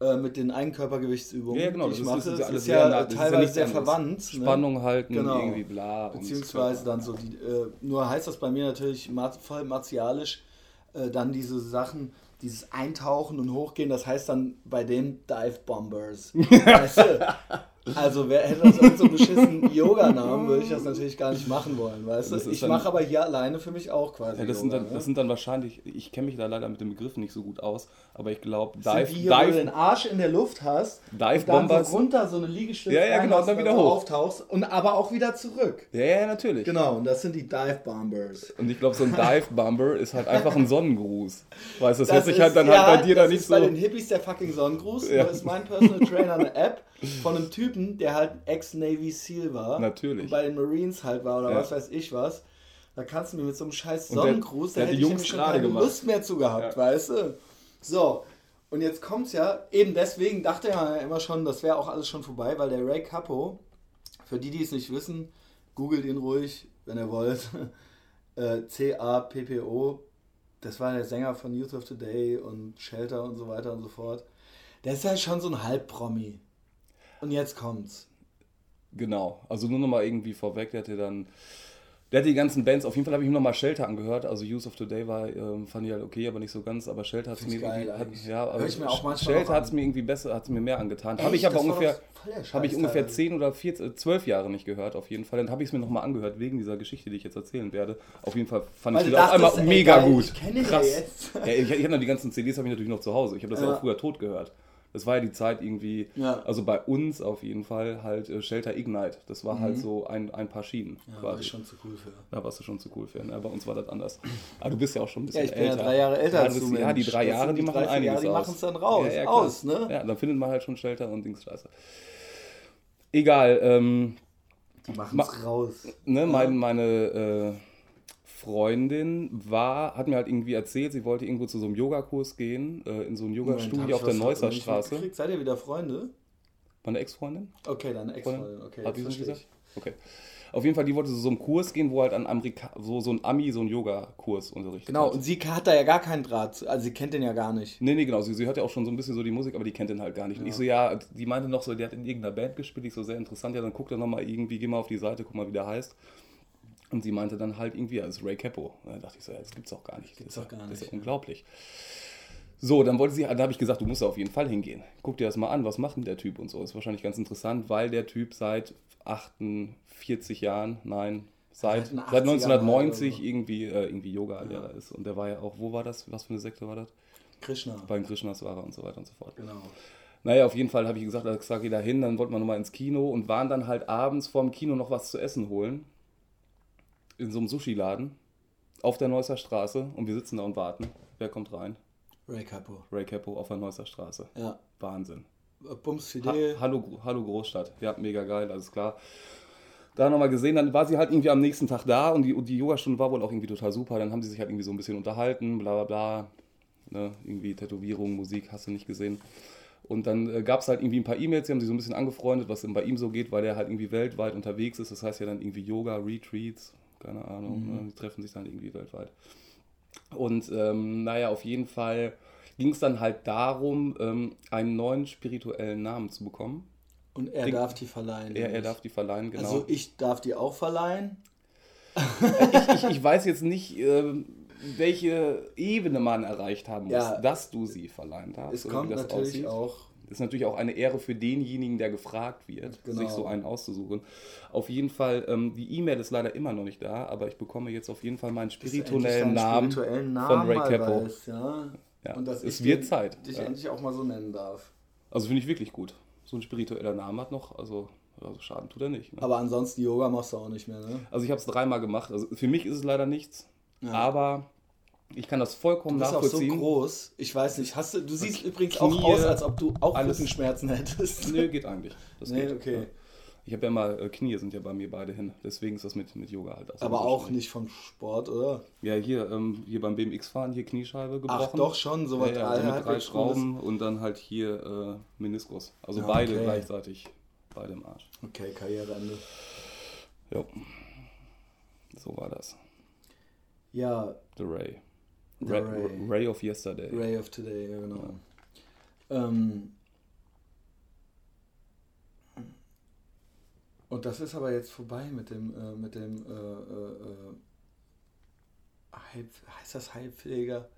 Äh, mit den Eigenkörpergewichtsübungen, Ja, genau, die das ich ist- mache. ist ja ist alles ja, nah- ist ja teilweise nichts sehr verwandt. ne? Spannung halten, Genau. irgendwie bla. Beziehungsweise dann so die, äh, nur heißt das bei mir natürlich voll martialisch, äh, dann diese Sachen, dieses Eintauchen und Hochgehen, das heißt dann bei dem Dive Bombers. weißt du? Also wer hätte das irgend so einen beschissenen Yoga-Namen, würde ich das natürlich gar nicht machen wollen, weißt du? Das ist Ich mache aber hier alleine für mich auch quasi Ja, das, sind Yoga, dann, ne? das sind dann wahrscheinlich, ich kenne mich da leider mit dem Begriff nicht so gut aus, aber ich glaube, Das Dive, sind die hier, wo du den Dive, Arsch in der Luft hast Dive dann so runter so eine Liegestütze Ja, ja, genau, und dann wieder hoch. auftauchst und aber auch wieder zurück. Ja, ja, natürlich. Genau, und das sind die Dive Bombers. Und ich glaube, so ein Dive Bomber ist halt einfach ein Sonnengruß. Weißt du, das, hört sich ist- halt dann ja, halt bei dir da das nicht ist so. bei den Hippies der fucking Sonnengruß. Ja. Da ist mein Personal Trainer eine App von einem Typen, der halt Ex-Navy SEAL war. Natürlich. Und bei den Marines halt war oder Ja. was weiß ich was. Da kannst du mir mit so einem scheiß der- Sonnengruß, da der hat hätte die ich Jungs nämlich schon keine gemacht. Lust mehr zu gehabt, Ja. weißt du? So, und jetzt kommt's ja, eben deswegen dachte er ja immer schon, das wäre auch alles schon vorbei, weil der Ray Capo, für die, die es nicht wissen, googelt ihn ruhig, wenn ihr wollt. Äh, C-A-P-P-O, das war der Sänger von Youth of Today und Shelter und so weiter und so fort. Der ist halt schon so ein Halbpromi. Und jetzt kommt's. Genau. Also nur nochmal irgendwie vorweg, der hatte dann. Der hat die ganzen Bands, auf jeden Fall habe ich mir nochmal Shelter angehört. Also Use of Today war, ähm, fand ich halt okay, aber nicht so ganz. Aber Shelter hat es Find mir geil irgendwie. Hat, ja, aber ich mir auch manchmal Shelter hat es mir irgendwie besser, hat es mir mehr angetan. Habe ich aber ungefähr. Habe ich ungefähr teilweise. 10 oder 14, 12 Jahre nicht gehört, auf jeden Fall. Dann habe ich es mir nochmal angehört, wegen dieser Geschichte, die ich jetzt erzählen werde. Auf jeden Fall fand Weil ich auf einmal mega geil, gut. ich kenn den ja Krass. jetzt. Ja, ich ich habe noch die ganzen CDs habe ich natürlich noch zu Hause. Ich habe das ja. Ja. auch früher tot gehört. Das war ja die Zeit irgendwie, Ja. also bei uns auf jeden Fall halt äh, Shelter Ignite. Das war halt so ein, ein paar Schienen Mhm. Ja, war quasi. ich schon zu cool für. Da warst du schon zu cool für. Ne? Bei uns war das anders. Aber du bist ja auch schon ein bisschen Ja, ich bin ja älter. drei Jahre älter ja, als du. Ja, die drei Jahre, die die machen 30 einiges Jahre, die aus. machen's dann raus, Ja, ja, aus, ne? Ja, dann findet man halt schon Shelter und Dings scheiße. Egal, ähm, Die machen's Ma- raus. ne, mein, meine äh, Freundin war, hat mir halt irgendwie erzählt, sie wollte irgendwo zu so einem Yogakurs gehen, äh, in so ein Moment, hab Yoga-Studio auf der Neusser Straße. Seid ihr wieder Freunde? Meine Ex-Freundin? Okay, deine Ex-Freundin. Okay, Hat die so gesagt? Okay. Auf jeden Fall, die wollte zu so einem Kurs gehen, wo halt ein Amerika so, so ein Ami so einen Yoga-Kurs unterrichtet Genau, hat. und sie hat da ja gar keinen Draht. Also sie kennt den ja gar nicht. Nee, nee, genau. Sie, sie hört ja auch schon so ein bisschen so die Musik, aber die kennt den halt gar nicht. Und ich so, ja, die meinte noch so, die hat in irgendeiner Band gespielt. Ich so, sehr interessant. Ja, dann guck doch nochmal irgendwie, geh mal auf die Seite, guck mal, wie der heißt. Und sie meinte dann halt irgendwie, ja, das ist Ray Capo. Und dann dachte ich so, ja, das gibt's auch gar nicht. Gibt's das doch ist ja- gar Das ist nicht, ja ja. unglaublich. So, dann wollte sie, dann habe ich gesagt, du musst da auf jeden Fall hingehen. Guck dir das mal an, was macht denn der Typ und so. Ist wahrscheinlich ganz interessant, weil der Typ seit 48 Jahren, nein, seit, Seit den seit 1990 80ern oder so. irgendwie, äh, irgendwie Yoga-Lehrer ist. Und der war ja auch, wo war das? Was für eine Sekte war das? Krishna. Bei den Krishnas war er und so weiter und so fort. Genau. Naja, auf jeden Fall habe ich gesagt, da sag ich da hin, dann wollten wir nochmal ins Kino und waren dann halt abends vorm Kino noch was zu essen holen. In so einem Sushi-Laden. auf der Neusser Straße und wir sitzen da und warten. Wer kommt rein? Ray Capo. Ray Capo auf der Neusser Straße. Ja. Wahnsinn. Bums Ha hallo, hallo Großstadt. Ja, mega geil, alles klar. Da nochmal gesehen, dann war sie halt irgendwie am nächsten Tag da und die, und die Yogastunde war wohl auch irgendwie total super. Dann haben sie sich halt irgendwie so ein bisschen unterhalten, bla bla bla. Ne, irgendwie Tätowierung, Musik, hast du nicht gesehen. Und dann äh, gab es halt irgendwie ein paar E-Mails, die haben sich so ein bisschen angefreundet, was denn bei ihm so geht, weil der halt irgendwie weltweit unterwegs ist. Das heißt ja dann irgendwie Yoga, Retreats, keine Ahnung, ne, die treffen sich dann irgendwie weltweit. Und ähm, naja, auf jeden Fall ging es dann halt darum, ähm, einen neuen spirituellen Namen zu bekommen. Und er Ding- darf die verleihen. Er, er darf die verleihen, genau. Also ich darf die auch verleihen. ich, ich weiß jetzt nicht, ähm, welche Ebene man erreicht haben muss, Ja. dass du sie verleihen darfst. Es kommt natürlich aussieht. auch. Ist natürlich auch eine Ehre für denjenigen, der gefragt wird, Genau. sich so einen auszusuchen. Auf jeden Fall, ähm, die E-Mail ist leider immer noch nicht da, aber ich bekomme jetzt auf jeden Fall meinen spirituellen Namen, spirituellen von Namen Ray mal Capo. weißt, ja. Ja, Und dass es ich wird den- Zeit. dich Ja. endlich auch mal so nennen darf. Also finde ich wirklich gut. So ein spiritueller Name hat noch, also, also Schaden tut er nicht. Ne? Aber ansonsten Yoga machst du auch nicht mehr, ne? Also ich habe es dreimal gemacht. Also für mich ist es leider nichts, Ja. aber ich kann das vollkommen Du bist auch so nachvollziehen. groß. Ich weiß nicht, hast du, du siehst übrigens Knie, auch aus, als ob du auch alles. Rückenschmerzen hättest. Nö, geht eigentlich. Das Nee, geht. okay. Ich habe ja mal, äh, Knie sind ja bei mir beide hin. Deswegen ist das mit, mit Yoga halt auch so Aber auch nicht vom Sport, oder? Ja, hier, ähm, hier beim BMX-Fahren, hier Kniescheibe gebrochen. Ach doch schon, so was ja, ja, also mit drei Schrauben und dann halt hier äh, Meniskus. Also Ja, beide okay. gleichzeitig. Beide im Arsch. Okay, Karriereende. Ja. So war das. Ja, The Ray. Ray, Ray. Ray of Yesterday. Ray of Today, ja genau. Ähm, und das ist aber jetzt vorbei mit dem, äh, mit dem, äh, äh, äh, Heil, heißt das Heilpfleger?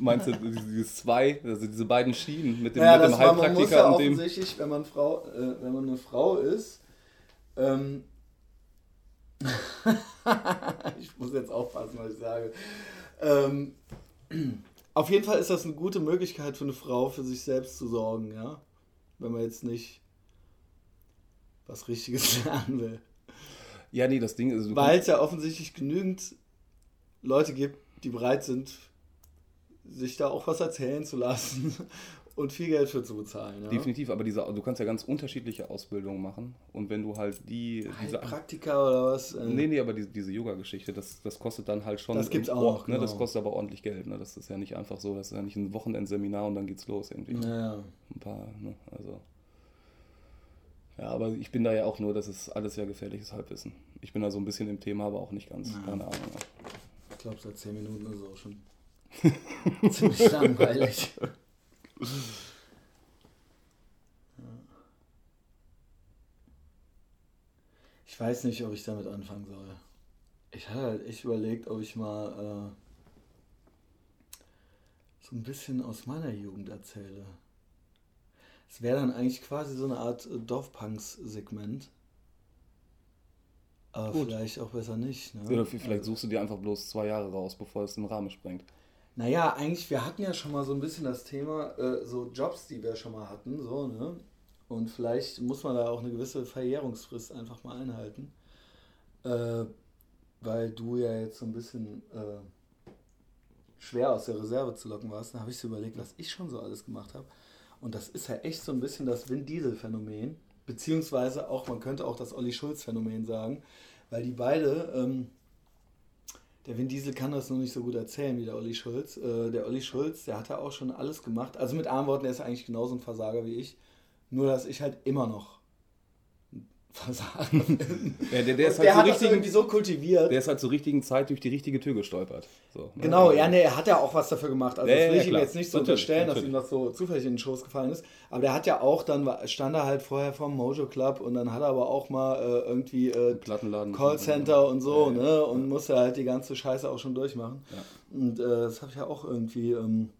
Meinst du dieses zwei, also diese beiden Schienen mit dem, Ja, mit das dem war, man muss ja Heilpraktiker und dem. offensichtlich, wenn man Frau, äh, wenn man eine Frau ist, ähm, ich muss jetzt aufpassen, was ich sage. Ähm, auf jeden Fall ist das eine gute Möglichkeit für eine Frau, für sich selbst zu sorgen, ja. Wenn man jetzt nicht was Richtiges lernen will. Ja, nee, das Ding ist. Weil es ja offensichtlich genügend Leute gibt, die bereit sind, sich da auch was erzählen zu lassen und viel Geld für zu bezahlen. Ja? Definitiv, aber diese, du kannst ja ganz unterschiedliche Ausbildungen machen. Und wenn du halt die. Diese, Praktika oder was? Äh, nee, nee, aber diese, diese Yoga-Geschichte, das, das kostet dann halt schon. Das gibt's auch Ort, ne? Das genau. kostet aber ordentlich Geld. Ne? Das ist ja nicht einfach so, das ist ja nicht ein Wochenendseminar und dann geht's los irgendwie. Naja. Ein paar, ne? Also. Ja, aber ich bin da ja auch nur, das ist alles ja gefährliches Halbwissen. Ich bin da so ein bisschen im Thema, aber auch nicht ganz. Ja. Keine Ahnung. Ich glaube, seit 10 Minuten ist es auch schon ziemlich langweilig. Ich weiß nicht, ob ich damit anfangen soll. Ich hatte halt echt überlegt, ob ich mal äh, so ein bisschen aus meiner Jugend erzähle. Es wäre dann eigentlich quasi so eine Art äh, Dorfpunks-Segment. Aber Gut. vielleicht auch besser nicht. Ne? Oder vielleicht suchst du dir einfach bloß zwei Jahre raus, bevor es den Rahmen sprengt. Naja, eigentlich, wir hatten ja schon mal so ein bisschen das Thema, äh, so Jobs, die wir schon mal hatten, so, ne? Und vielleicht muss man da auch eine gewisse Verjährungsfrist einfach mal einhalten. Äh, weil du ja jetzt so ein bisschen äh, schwer aus der Reserve zu locken warst, dann habe ich so überlegt, was ich schon so alles gemacht habe. Und das ist ja echt so ein bisschen das Vin Diesel-Phänomen, beziehungsweise auch, man könnte auch das Olli Schulz-Phänomen sagen, weil die beide, ähm, der Vin Diesel kann das nur nicht so gut erzählen wie der Olli Schulz. Äh, der Olli Schulz, der hat ja auch schon alles gemacht. Also mit anderen Worten, der ist eigentlich genauso ein Versager wie ich. Nur, dass ich halt immer noch bin. Ja, der, der, ist der halt hat zur das irgendwie richtigen, so kultiviert. der ist halt zur richtigen Zeit durch die richtige Tür gestolpert. So, ne? Genau, Also- ja, nee, er hat ja auch was dafür gemacht. Also Ja, das will ja, ich ihm jetzt nicht so Natürlich, unterstellen, dass natürlich. ihm das so zufällig in den Schoß gefallen ist. Aber der hat ja auch dann, stand er halt vorher vom Mojo Club und dann hat er aber auch mal äh, irgendwie äh, Plattenladen. Callcenter und so, ne? Und musste halt die ganze Scheiße auch schon durchmachen. Und äh, das habe ich ja auch irgendwie ähm,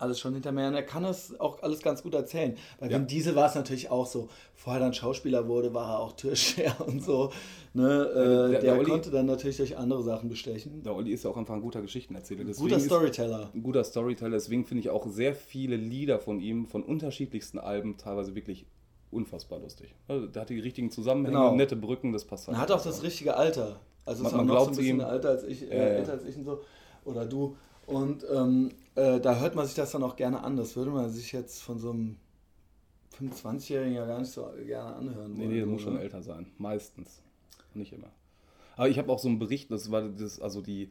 alles schon hinter mir. Und er kann das auch alles ganz gut erzählen. Bei Ja. Vin Diesel war es natürlich auch so. Vorher dann Schauspieler wurde, war er auch Türsteher und so. Ne? Äh, der- der, der Olli- konnte dann natürlich durch andere Sachen bestechen. Der Olli ist ja auch einfach ein guter Geschichtenerzähler. Deswegen Guter ist- Storyteller. ein guter Storyteller. Deswegen finde ich auch sehr viele Lieder von ihm, von unterschiedlichsten Alben, teilweise wirklich unfassbar lustig. Also, der hat die richtigen Zusammenhänge, Genau. nette Brücken, das passt Er halt. hat auch das richtige Alter. Also Man- ist auch man noch so ein glaubt bisschen ihm. älter als ich, äh, ja. älter als ich und so. Oder du. Und ähm, äh, da hört man sich das dann auch gerne an. Das würde man sich jetzt von so einem 25-Jährigen ja gar nicht so gerne anhören. Nee, nee, so, muss schon älter sein. Meistens. Nicht immer. Aber ich habe auch so einen Bericht, das war das, also die,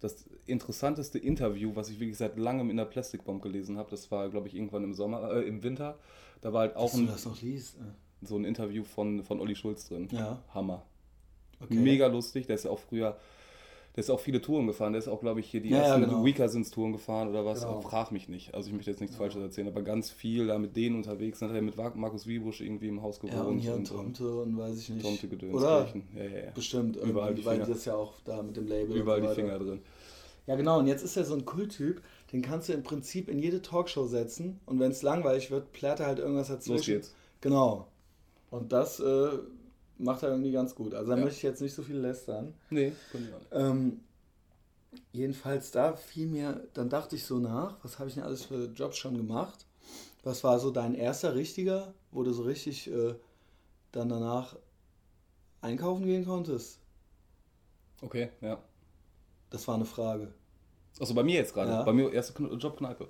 das interessanteste Interview, was ich wirklich seit langem in der Plastikbomb gelesen habe. Das war, glaube ich, irgendwann im Sommer, äh, im Winter. Da war halt auch ein, das noch liest. äh. so ein Interview von, von Olli Schulz drin. Ja. Hammer. Okay. Mega lustig. Der ist ja auch früher, der ist auch viele Touren gefahren. Der ist auch, glaube ich, hier die Ja, ja, ersten genau. Weakersins Touren gefahren oder was. Genau. Frag mich nicht. Also ich möchte jetzt nichts Falsches erzählen, aber ganz viel da mit denen unterwegs. Dann hat er mit Markus Wiebusch irgendwie im Haus gewohnt. Ja, und hier und, Tomte und weiß ich nicht. Tomte Gedöns. Oder? Ja, ja, ja. Bestimmt. Überall die weil Finger. das ja auch da mit dem Label. Überall die. Finger drin. Ja, genau. Und jetzt ist er so ein Kulttyp, den kannst du im Prinzip in jede Talkshow setzen. Und wenn es langweilig wird, plärt er halt irgendwas dazwischen. Los geht's. Genau. Und das äh, macht er irgendwie ganz gut. Also da Ja. möchte ich jetzt nicht so viel lästern. Nee, kann ich auch nicht. Ähm, jedenfalls da fiel mir, dann dachte ich so nach, was habe ich denn alles für Jobs schon gemacht? Was war so dein erster richtiger, wo du so richtig äh, dann danach einkaufen gehen konntest? Okay, ja. Das war eine Frage. Achso, bei mir jetzt gerade. Ja. Bei mir erste Kn- Job Kneipe.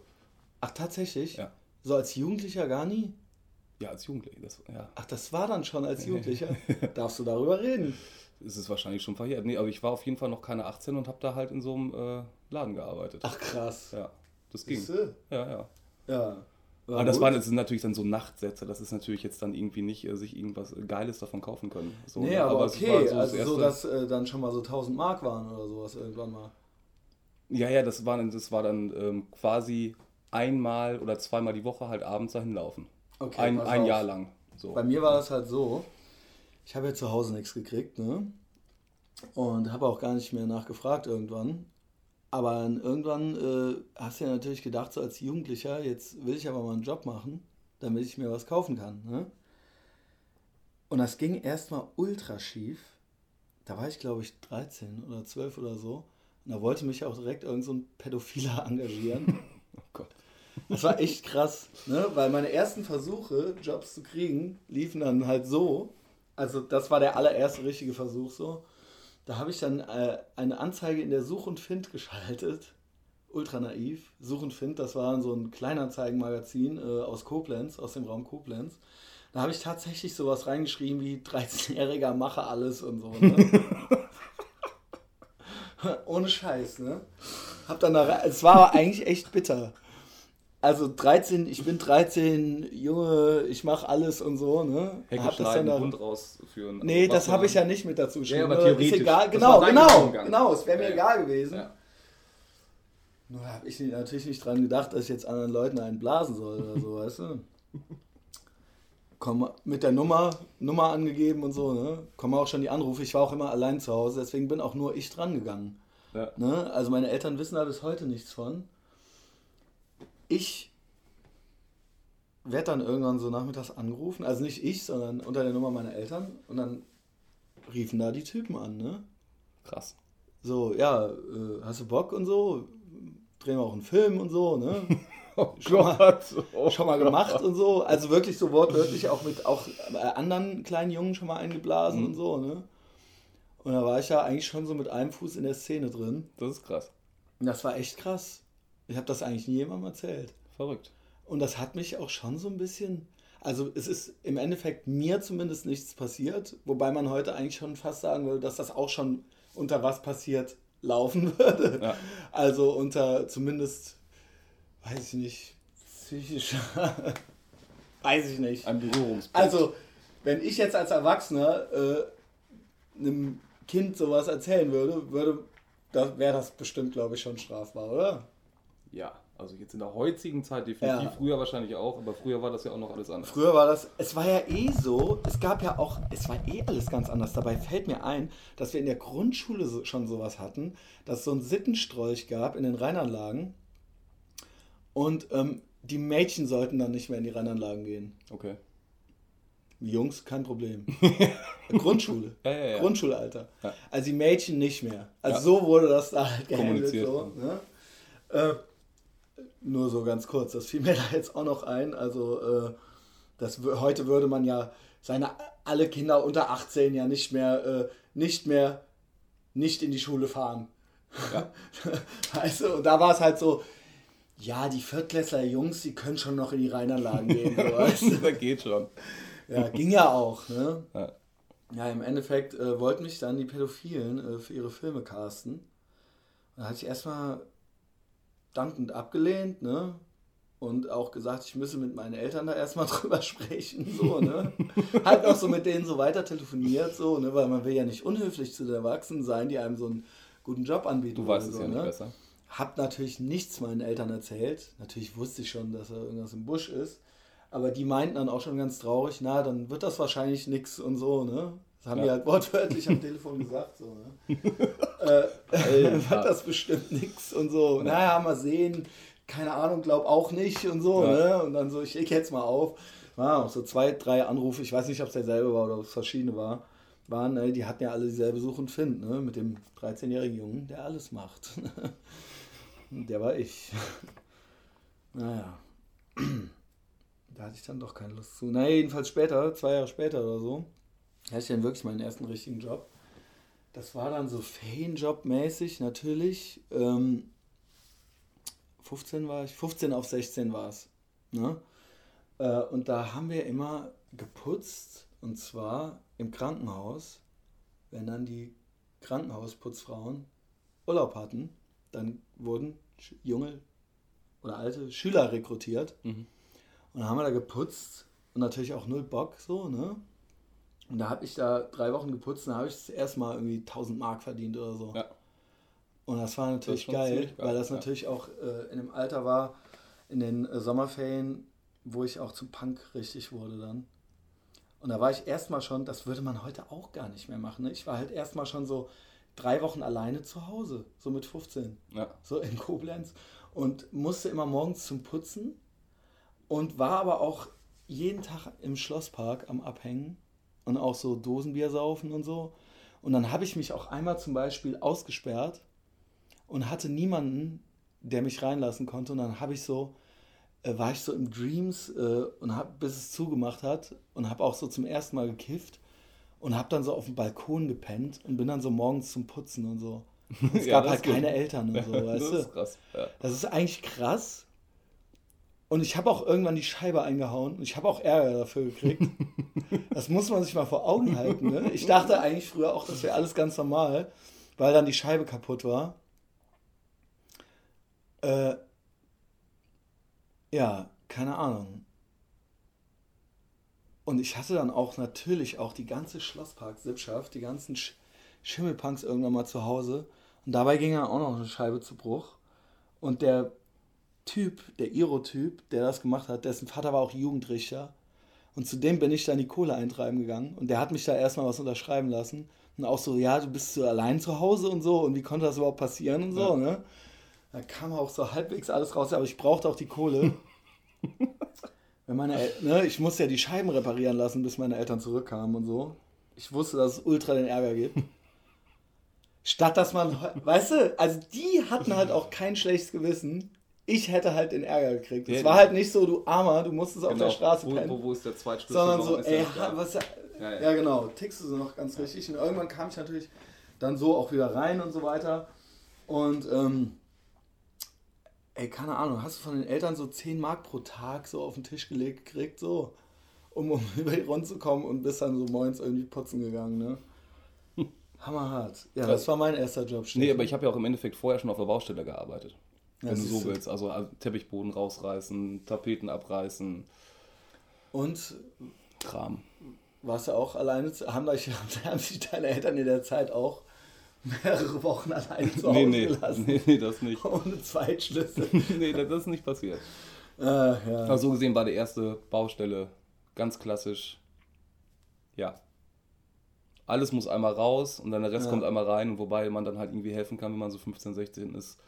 Ach, tatsächlich? Ja. So als Jugendlicher gar nie? Ja, als Jugendlicher. Das, ja. Ach, das war dann schon als Jugendlicher? Darfst du darüber reden? Es ist wahrscheinlich schon verjährt. Nee, aber ich war auf jeden Fall noch keine 18 und habe da halt in so einem äh, Laden gearbeitet. Ach, krass. Ja, das ging. Siehste? Ja, ja. Ja. Aber das, gut. waren, das sind natürlich dann so Nachtsätze. Das ist natürlich jetzt dann irgendwie nicht äh, sich irgendwas Geiles davon kaufen können. So, Nee, ne? aber, es okay, war das also so, dass äh, dann schon mal so 1000 Mark waren oder sowas irgendwann mal. Ja, ja, das war, dann- das war dann ähm, quasi einmal oder zweimal die Woche halt abends dahin laufen. Okay, ein ein. Jahr lang. So. Bei mir war das halt so, ich habe ja zu Hause nichts gekriegt, ne? Und habe auch gar nicht mehr nachgefragt irgendwann. Aber irgendwann äh, hast du ja natürlich gedacht, so als Jugendlicher, jetzt will ich aber mal einen Job machen, damit ich mir was kaufen kann. Ne? Und das ging erstmal ultra schief. Da war ich, glaube ich, 13 oder 12 oder so. Und da wollte mich auch direkt irgend so ein Pädophiler engagieren. oh Gott. Das war echt krass, ne? weil meine ersten Versuche, Jobs zu kriegen, liefen dann halt so. Also das war der allererste richtige Versuch so. Da habe ich dann äh, eine Anzeige in der Such und Find geschaltet. Ultra naiv. Such und Find, das war so ein Kleinanzeigenmagazin äh, aus Koblenz, aus dem Raum Koblenz. Da habe ich tatsächlich sowas reingeschrieben wie 13-Jähriger mache alles und so. Ne? Ohne Scheiß, ne? Hab dann da, es war aber eigentlich echt bitter. Also 13, ich bin 13, Junge, ich mache alles und so, ne? Hecke Hab das dann da, Hund rausführen. nee, also was das habe ich ja nicht mit dazu geschrieben. aber ne? theoretisch. Ist egal, genau, genau, genau, es wäre mir Ja, ja. egal gewesen. Ja. Nur habe ich natürlich nicht dran gedacht, dass ich jetzt anderen Leuten einen blasen soll oder so, weißt du? Komm, mit der Nummer, Nummer angegeben und so, ne? Kommen auch schon die Anrufe. Ich war auch immer allein zu Hause, deswegen bin auch nur ich dran gegangen. Ja. Ne? Also meine Eltern wissen da bis heute nichts von. Ich werde dann irgendwann so nachmittags angerufen, also nicht ich, sondern unter der Nummer meiner Eltern und dann riefen da die Typen an, ne? Krass. So, ja, äh, hast du Bock und so? Drehen wir auch einen Film und so, ne? Oh Schon mal- Gott. Oh Schon mal Gott. gemacht und so. Also wirklich so wortwörtlich auch mit auch äh, anderen kleinen Jungen schon mal eingeblasen Mhm. und so, ne? Und da war ich ja eigentlich schon so mit einem Fuß in der Szene drin. Das ist krass. Und das war echt krass. Ich habe das eigentlich nie jemandem erzählt. Verrückt. Und das hat mich auch schon so ein bisschen. Also es ist im Endeffekt mir zumindest nichts passiert, wobei man heute eigentlich schon fast sagen würde, dass das auch schon unter was passiert laufen würde. Ja. Also unter zumindest, weiß ich nicht, psychischer, weiß ich nicht. Ein Berührungspunkt. Also wenn ich jetzt als Erwachsener äh, einem Kind sowas erzählen würde, würde da wäre das bestimmt, glaube ich, schon strafbar, oder? Ja, also jetzt in der heutigen Zeit definitiv. Ja. Früher wahrscheinlich auch, aber früher war das ja auch noch alles anders. Früher war das, es war ja eh so, es gab ja auch, es war eh alles ganz anders. Dabei fällt mir ein, dass wir in der Grundschule so, schon sowas hatten, dass es so einen Sittenstrolch gab in den Rheinanlagen und ähm, die Mädchen sollten dann nicht mehr in die Rheinanlagen gehen. Okay. Jungs, kein Problem. Grundschule. Ja, ja, ja. Grundschulalter. Also die Mädchen nicht mehr. Also so wurde das da halt gehandelt. Kommuniziert, So, ne? äh, nur so ganz kurz, das fiel mir da jetzt auch noch ein. Also äh, Das, heute würde man ja seine alle Kinder unter 18 ja nicht mehr, äh, nicht mehr, nicht in die Schule fahren. Ja. du, und da war es halt so, ja, die Viertklässler Jungs, die können schon noch in die Rheinanlagen gehen. So, weißt du? das geht schon. Ja, ging ja auch. Ne? Ja. ja im Endeffekt äh, wollten mich dann die Pädophilen äh, für ihre Filme casten. Da hatte ich erstmal dankend abgelehnt, ne? Und auch gesagt, ich müsse mit meinen Eltern da erstmal drüber sprechen, so, ne? halt auch so mit denen so weiter telefoniert, so, ne? Weil man will ja nicht unhöflich zu den Erwachsenen sein, die einem so einen guten Job anbieten. Du weißt es so, ja ne? nicht besser. Hab natürlich nichts meinen Eltern erzählt. Natürlich wusste ich schon, dass da irgendwas im Busch ist. Aber die meinten dann auch schon ganz traurig, na, dann wird das wahrscheinlich nichts und so, ne? Das haben ja. die halt wortwörtlich am Telefon gesagt, so, ne? äh, wird das bestimmt nichts und so. Naja, mal sehen, keine Ahnung, glaub auch nicht und so, ja. ne? Und dann so, ich leg jetzt mal auf. Ja, auch so zwei, drei Anrufe, ich weiß nicht, ob es derselbe war oder ob es verschiedene war, waren, ne? die hatten ja alle dieselbe Such und Find, ne? Mit dem 13-jährigen Jungen, der alles macht. der war ich. naja. Da hatte ich dann doch keine Lust zu. Na, jedenfalls später, zwei Jahre später oder so, hatte ich dann wirklich meinen ersten richtigen Job. Das war dann so Ferienjob-mäßig natürlich. Ähm, 15 war ich, 15 auf 16 war es. Ne? Äh, und da haben wir immer geputzt und zwar im Krankenhaus, wenn dann die Krankenhausputzfrauen Urlaub hatten, dann wurden junge oder alte Schüler rekrutiert. Mhm. Und dann haben wir da geputzt und natürlich auch null Bock so, ne? Und da habe ich da drei Wochen geputzt und da habe ich das erste Mal irgendwie 1000 Mark verdient oder so. Ja. Und das war natürlich das geil, geil, weil das ja. natürlich auch äh, in dem Alter war, in den äh, Sommerferien, wo ich auch zum Punk richtig wurde dann. Und da war ich erstmal schon, das würde man heute auch gar nicht mehr machen. Ne? Ich war halt erstmal schon so drei Wochen alleine zu Hause, so mit 15. Ja. So in Koblenz. Und musste immer morgens zum Putzen und war aber auch jeden Tag im Schlosspark am Abhängen und auch so Dosenbier saufen und so. Und dann habe ich mich auch einmal zum Beispiel ausgesperrt und hatte niemanden, der mich reinlassen konnte. Und dann habe ich so, äh, war ich so im Dreams äh, und habe, bis es zugemacht hat und habe auch so zum ersten Mal gekifft und habe dann so auf dem Balkon gepennt und bin dann so morgens zum Putzen und so. Es ja, gab halt keine Eltern und so, weißt das du? Ist krass. Ja. Das ist eigentlich krass. Und ich habe auch irgendwann die Scheibe eingehauen und ich habe auch Ärger dafür gekriegt. das muss man sich mal vor Augen halten. Ne? Ich dachte eigentlich früher auch, das wäre alles ganz normal, weil dann die Scheibe kaputt war. Äh, ja, keine Ahnung. Und ich hatte dann auch natürlich auch die ganze Schlosspark-Sippschaft, die ganzen Sch Schimmelpunks irgendwann mal zu Hause. Und dabei ging dann auch noch eine Scheibe zu Bruch. Und der Typ, der Iro-Typ, der das gemacht hat, dessen Vater war auch Jugendrichter. Und zu dem bin ich dann die Kohle eintreiben gegangen. Und der hat mich da erstmal was unterschreiben lassen. Und auch so, ja, du bist so allein zu Hause und so. Und wie konnte das überhaupt passieren und so, ja. ne? Da kam auch so halbwegs alles raus, aber ich brauchte auch die Kohle. Wenn meine El ne, ich musste ja die Scheiben reparieren lassen, bis meine Eltern zurückkamen und so. Ich wusste, dass es ultra den Ärger gibt. Statt dass man, weißt du, also die hatten halt auch kein schlechtes Gewissen. Ich hätte halt den Ärger gekriegt. Es ja, war halt nicht so, du Armer, du musstest genau. auf der genau. Straße wo, pennen. Wo, wo ist der Zweitschlüssel? Sondern so, ey, was, ja, ja. ja, genau, tickst du so noch ganz richtig. Und irgendwann kam ich natürlich dann so auch wieder rein und so weiter. Und ähm, ey, keine Ahnung, hast du von den Eltern so 10 Mark pro Tag so auf den Tisch gelegt gekriegt, so, um, um über die Runde zu kommen und bist dann so moins irgendwie putzen gegangen, ne? Hammerhart. Ja, das war mein erster Job. Steffen. Nee, aber ich habe ja auch im Endeffekt vorher schon auf der Baustelle gearbeitet. Wenn du so willst. Also äh, Teppichboden rausreißen, Tapeten abreißen. Und Kram. Warst du auch alleine? Haben, euch, haben sich deine Eltern in der Zeit auch mehrere Wochen allein zu Hause nee, nee, gelassen. Nee, nee, das nicht. Ohne Zweitschlüssel. nee, das ist nicht passiert. Ah, ja. Also so gesehen war die erste Baustelle ganz klassisch. Ja. Alles muss einmal raus und dann der Rest ja. kommt einmal rein, wobei man dann halt irgendwie helfen kann, wenn man so 15, 16 ist.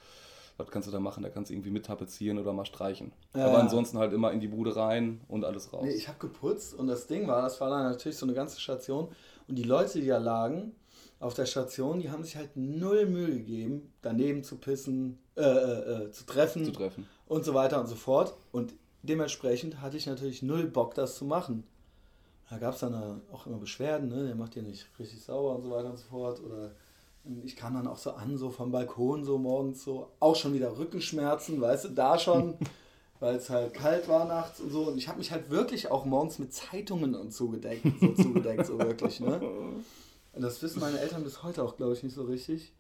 Was kannst du da machen? Da kannst du irgendwie mit tapezieren oder mal streichen. Ja, Aber ansonsten halt immer in die Bude rein und alles raus. Nee, ich habe geputzt und das Ding war, das war dann natürlich so eine ganze Station und die Leute, die da lagen, auf der Station, die haben sich halt null Mühe gegeben, daneben zu pissen, äh, äh, äh, zu treffen. Zu treffen. Und so weiter und so fort. Und dementsprechend hatte ich natürlich null Bock, das zu machen. Da gab es dann auch immer Beschwerden, ne? der macht ja nicht richtig sauber und so weiter und so fort. Oder ich kam dann auch so an, so vom Balkon, so morgens so, auch schon wieder Rückenschmerzen, weißt du, da schon, weil es halt kalt war nachts und so. Und ich habe mich halt wirklich auch morgens mit Zeitungen und zugedeckt, so zugedeckt, so wirklich, ne? Und das wissen meine Eltern bis heute auch, glaube ich, nicht so richtig.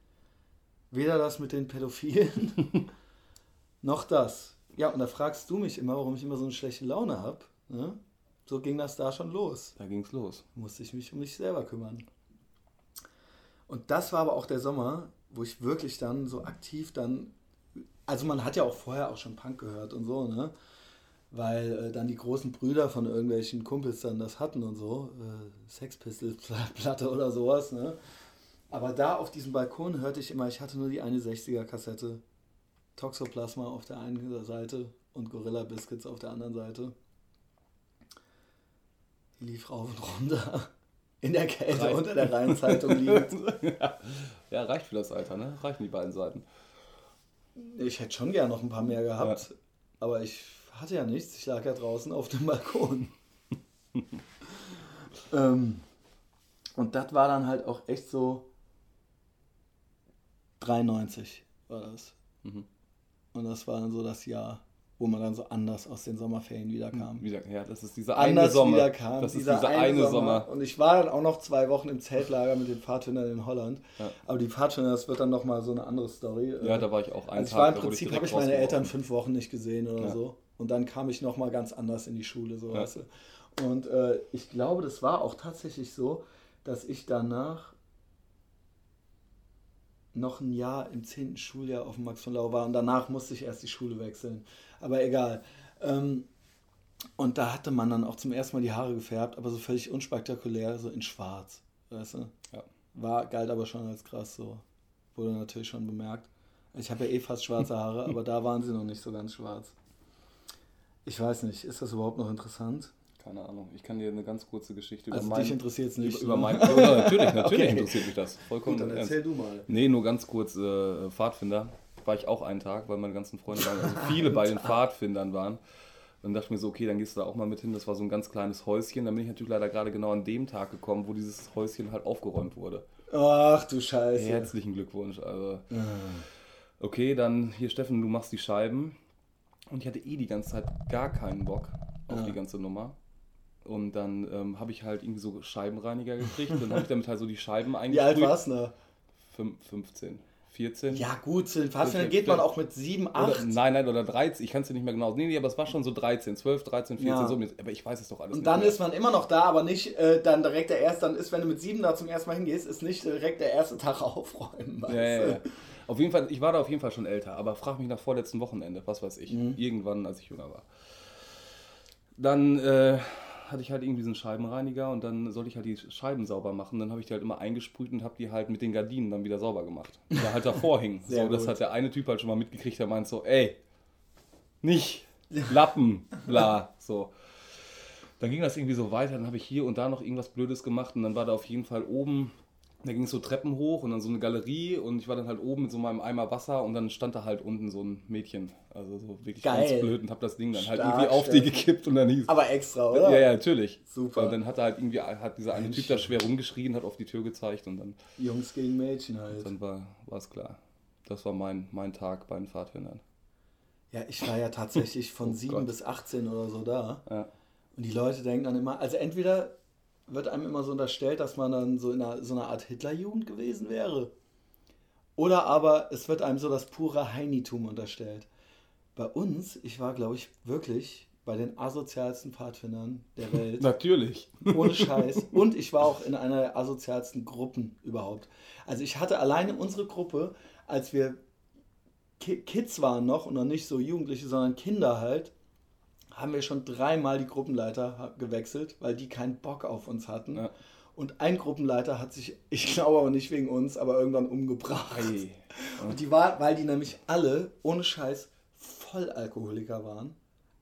Weder das mit den Pädophilen, noch das. Ja, und da fragst du mich immer, warum ich immer so eine schlechte Laune habe. Ne? So ging das da schon los. Da ging es los. Musste ich mich um mich selber kümmern. Und das war aber auch der Sommer, wo ich wirklich dann so aktiv dann, also man hat ja auch vorher auch schon Punk gehört und so, ne? Weil äh, dann die großen Brüder von irgendwelchen Kumpels dann das hatten und so, äh, Sex Pistols Platte oder sowas, ne? Aber da auf diesem Balkon hörte ich immer, ich hatte nur die eine 60er Kassette, Toxoplasma auf der einen Seite und Gorilla Biscuits auf der anderen Seite. Die lief rauf und runter in der Kälte reicht. unter der Rheinzeitung liegt. ja, reicht für das Alter, ne? Reichen die beiden Seiten. Ich hätte schon gern noch ein paar mehr gehabt, ja. aber ich hatte ja nichts. Ich lag ja draußen auf dem Balkon. ähm, und das war dann halt auch echt so 93 war das. Mhm. Und das war dann so das Jahr, wo man dann so anders aus den Sommerferien wiederkam. Wieder, ja, das ist dieser eine Sommer. Wiederkam, das ist dieser, dieser eine, Sommer. Sommer. Und ich war dann auch noch zwei Wochen im Zeltlager mit den Pfadfindern in Holland. Ja. Aber die Pfadfinder, das wird dann nochmal so eine andere Story. Ja, da war ich auch ein also ich war im Prinzip, habe ich meine Eltern fünf Wochen nicht gesehen oder ja. so. Und dann kam ich nochmal ganz anders in die Schule, so ja. weißt du. Und äh, ich glaube, das war auch tatsächlich so, dass ich danach noch ein Jahr im 10. Schuljahr auf dem Max von Lau war und danach musste ich erst die Schule wechseln. Aber egal. Ähm, und da hatte man dann auch zum ersten Mal die Haare gefärbt, aber so völlig unspektakulär, so in schwarz. Weißt du? Ja. War, galt aber schon als krass so. Wurde natürlich schon bemerkt. Ich habe ja eh fast schwarze Haare, aber da waren sie noch nicht so ganz schwarz. Ich weiß nicht, ist das überhaupt noch interessant? Keine Ahnung. Ich kann dir eine ganz kurze Geschichte über also mein, dich interessiert es nicht. Über, über mein, oh, natürlich, natürlich okay. interessiert mich das. Vollkommen Gut, dann erzähl ernst. du mal. Nee, nur ganz kurz, äh, Pfadfinder. War ich auch einen Tag, weil meine ganzen Freunde waren, also viele bei den Pfadfindern waren. Dann dachte ich mir so, okay, dann gehst du da auch mal mit hin. Das war so ein ganz kleines Häuschen. Dann bin ich natürlich leider gerade genau an dem Tag gekommen, wo dieses Häuschen halt aufgeräumt wurde. Ach du Scheiße. Herzlichen Glückwunsch. Also. Ah. Okay, dann hier Steffen, du machst die Scheiben. Und ich hatte eh die ganze Zeit gar keinen Bock auf ja. die ganze Nummer. Und dann ähm, habe ich halt irgendwie so Scheibenreiniger gekriegt. Dann habe ich damit halt so die Scheiben eingesprüht. Wie alt warst du da? 15. 14. Ja, gut, zu den Pfadfindern geht man auch mit 7, 8. Oder, nein, nein, oder 13. Ich kann es dir nicht mehr genau. Nee, nee, aber es war schon so 13, 12, 13, 14, ja. so. Aber ich weiß es doch alles Und dann mehr. ist man immer noch da, aber nicht äh, dann direkt der erste. Dann ist, wenn du mit 7 da zum ersten Mal hingehst, ist nicht direkt der erste Tag aufräumen. Ja, ja, ja. Auf jeden Fall, ich war da auf jeden Fall schon älter, aber frag mich nach vorletzten Wochenende, was weiß ich. Mhm. Irgendwann, als ich jünger war. Dann äh, hatte ich halt irgendwie so einen Scheibenreiniger und dann sollte ich halt die Scheiben sauber machen. Dann habe ich die halt immer eingesprüht und habe die halt mit den Gardinen dann wieder sauber gemacht. Da halt davor hing. so, das hat der eine Typ halt schon mal mitgekriegt, der meint so, ey, nicht Lappen, bla, so. Dann ging das irgendwie so weiter, dann habe ich hier und da noch irgendwas Blödes gemacht und dann war da auf jeden Fall oben da ging es so Treppen hoch und dann so eine Galerie und ich war dann halt oben mit so meinem Eimer Wasser und dann stand da halt unten so ein Mädchen. Also so wirklich Geil. ganz blöd und hab das Ding dann Stark, halt irgendwie auf die gekippt und dann hieß Aber extra, oder? Ja, ja, natürlich. Super. Und dann hat er halt irgendwie, hat dieser eine Typ da schwer rumgeschrien, hat auf die Tür gezeigt und dann. Jungs gegen Mädchen halt. Dann war es klar. Das war mein, mein Tag bei den Pfadfindern. Ja, ich war ja tatsächlich von oh 7 bis 18 oder so da. Ja. Und die Leute denken dann immer, also entweder wird einem immer so unterstellt, dass man dann so in einer, so einer Art Hitlerjugend gewesen wäre. Oder aber es wird einem so das pure Heinitum unterstellt. Bei uns, ich war, glaube ich, wirklich bei den asozialsten Pfadfindern der Welt. Natürlich. Ohne Scheiß. Und ich war auch in einer der asozialsten Gruppen überhaupt. Also ich hatte alleine unsere Gruppe, als wir Kids waren noch und noch nicht so Jugendliche, sondern Kinder halt, haben wir schon dreimal die Gruppenleiter gewechselt, weil die keinen Bock auf uns hatten. Ja. Und ein Gruppenleiter hat sich, ich glaube aber nicht wegen uns, aber irgendwann umgebracht. Ei. Und die war, weil die nämlich alle, ohne Scheiß, Vollalkoholiker waren.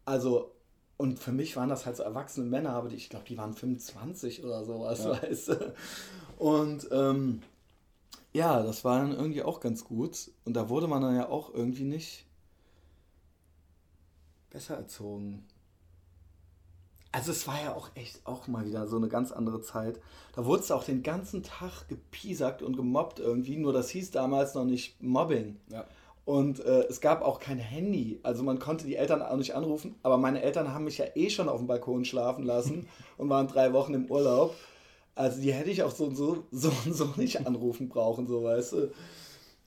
Also, und für mich waren das halt so erwachsene Männer, aber die, ich glaube, die waren 25 oder sowas, ja. weißt du. Und ähm, ja, das war dann irgendwie auch ganz gut. Und da wurde man dann ja auch irgendwie nicht besser erzogen. Also es war ja auch echt auch mal wieder so eine ganz andere Zeit. Da wurde es auch den ganzen Tag gepiesackt und gemobbt irgendwie, nur das hieß damals noch nicht Mobbing. Ja. Und äh, es gab auch kein Handy. Also man konnte die Eltern auch nicht anrufen. Aber meine Eltern haben mich ja eh schon auf dem Balkon schlafen lassen und waren drei Wochen im Urlaub. Also die hätte ich auch so und so, so und so nicht anrufen brauchen, so weißt du.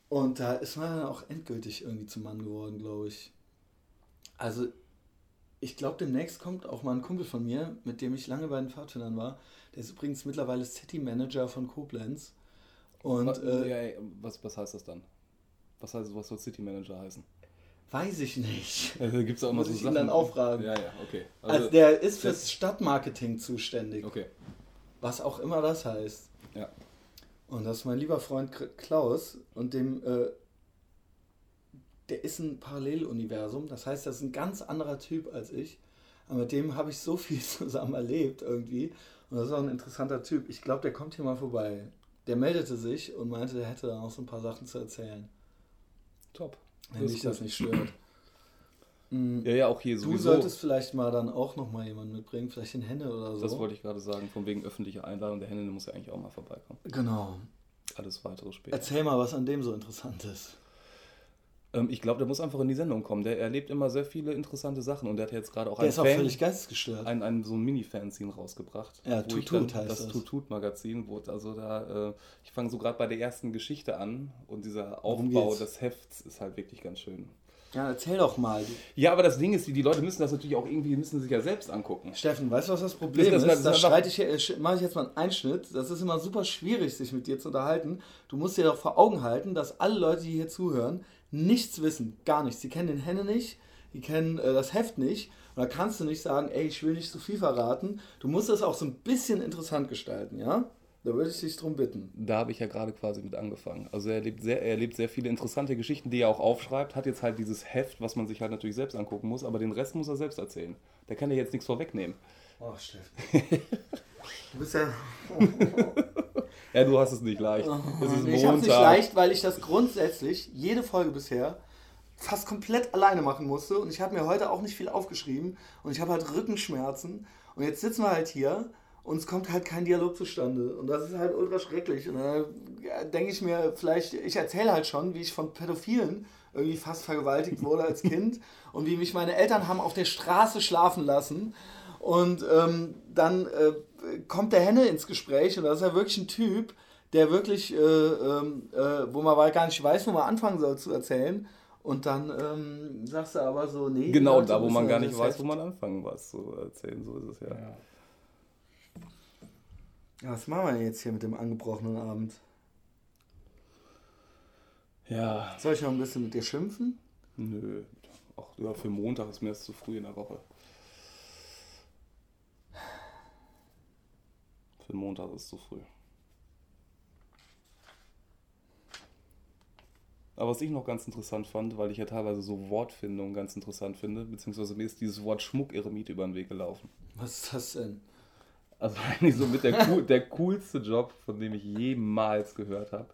Und da ist man dann auch endgültig irgendwie zum Mann geworden, glaube ich. Also ich glaube, demnächst kommt auch mal ein Kumpel von mir, mit dem ich lange bei den Pfadfindern war. Der ist übrigens mittlerweile City Manager von Koblenz. Und was, äh, was, was heißt das dann? Was heißt was soll City Manager heißen? weiß ich nicht. Also, da gibt's auch immer Muss so ich ihn Sachen. dann auch fragen. Ja, ja, okay. Also der ist fürs Stadtmarketing zuständig, Okay. was auch immer das heißt. Ja. Und das ist mein lieber Freund Klaus und dem, äh, der ist ein Paralleluniversum. Das heißt, das ist ein ganz anderer Typ als ich. Aber mit dem habe ich so viel zusammen erlebt irgendwie. Und das ist auch ein interessanter Typ. Ich glaube, der kommt hier mal vorbei. Der meldete sich und meinte, der hätte da noch so ein paar Sachen zu erzählen, Top. wenn dich das nicht stört. Mm, Ja, ja, auch hier Du sowieso. solltest vielleicht mal dann auch noch mal jemanden mitbringen, vielleicht den Henne oder so. das wollte ich gerade sagen, von wegen öffentlicher Einladung. Der Henne muss ja eigentlich auch mal vorbeikommen. Genau. Alles weitere später. Erzähl mal, was an dem so interessant ist. Ähm, ich glaube, der muss einfach in die Sendung kommen. Der erlebt immer sehr viele interessante Sachen und der hat jetzt gerade auch Der ist auch Fan, völlig geistesgestört. ein, ein, so ein Mini-Fanzine rausgebracht. Ja, Tutut heißt das. das. Tutut-Magazin, also da, äh, ich fange so gerade bei der ersten Geschichte an und dieser Aufbau des Hefts ist halt wirklich ganz schön. Ja, erzähl doch mal. Ja, aber das Ding ist, die, die Leute müssen das natürlich auch irgendwie, müssen sich ja selbst angucken. Steffen, weißt du, was das Problem Das- ist? das- Da das- schreite ich, äh, mache ich jetzt mal einen Einschnitt. Das ist immer super schwierig, sich mit dir zu unterhalten. Du musst dir doch vor Augen halten, dass alle Leute, die hier zuhören, nichts wissen. Gar nichts. Sie kennen den Henne nicht, die kennen äh, das Heft nicht. Und da kannst du nicht sagen, ey, ich will nicht zu viel verraten. Du musst das auch so ein bisschen interessant gestalten, ja? Da würde ich dich drum bitten. Da habe ich ja gerade quasi mit angefangen. Also er erlebt sehr, er erlebt sehr viele interessante Geschichten, die er auch aufschreibt, hat jetzt halt dieses Heft, was man sich halt natürlich selbst angucken muss, aber den Rest muss er selbst erzählen. Der kann ja jetzt nichts vorwegnehmen. Oh, Steffen. du bist ja. Ja, du hast es nicht leicht. Es ist Nee, ich hab's nicht Montag. leicht, weil ich das grundsätzlich jede Folge bisher fast komplett alleine machen musste und ich habe mir heute auch nicht viel aufgeschrieben und ich habe halt Rückenschmerzen und jetzt sitzen wir halt hier und es kommt halt kein Dialog zustande und das ist halt ultra schrecklich und dann ja, denke ich mir vielleicht, ich erzähle halt schon, wie ich von Pädophilen irgendwie fast vergewaltigt wurde als Kind und wie mich meine Eltern haben auf der Straße schlafen lassen und ähm, dann äh, kommt der Henne ins Gespräch und das ist ja wirklich ein Typ, der wirklich, äh, ähm, äh, wo man gar nicht weiß, wo man anfangen soll zu erzählen. Und dann ähm, sagst du aber so, nee. Genau, Leute da wo man gar nicht weiß, Heft- wo man anfangen was zu erzählen. So ist es ja. Ja, was machen wir denn jetzt hier mit dem angebrochenen Abend? Ja, Soll ich noch ein bisschen mit dir schimpfen? nö. Ach, ja, für Montag ist mir das zu früh in der Woche. Für Montag ist es zu früh. Aber was ich noch ganz interessant fand, weil ich ja teilweise so Wortfindungen ganz interessant finde, beziehungsweise mir ist dieses Wort Schmuck-Eremit über den Weg gelaufen. Was ist das denn? Also eigentlich so mit der, cool, der coolste Job, von dem ich jemals gehört habe.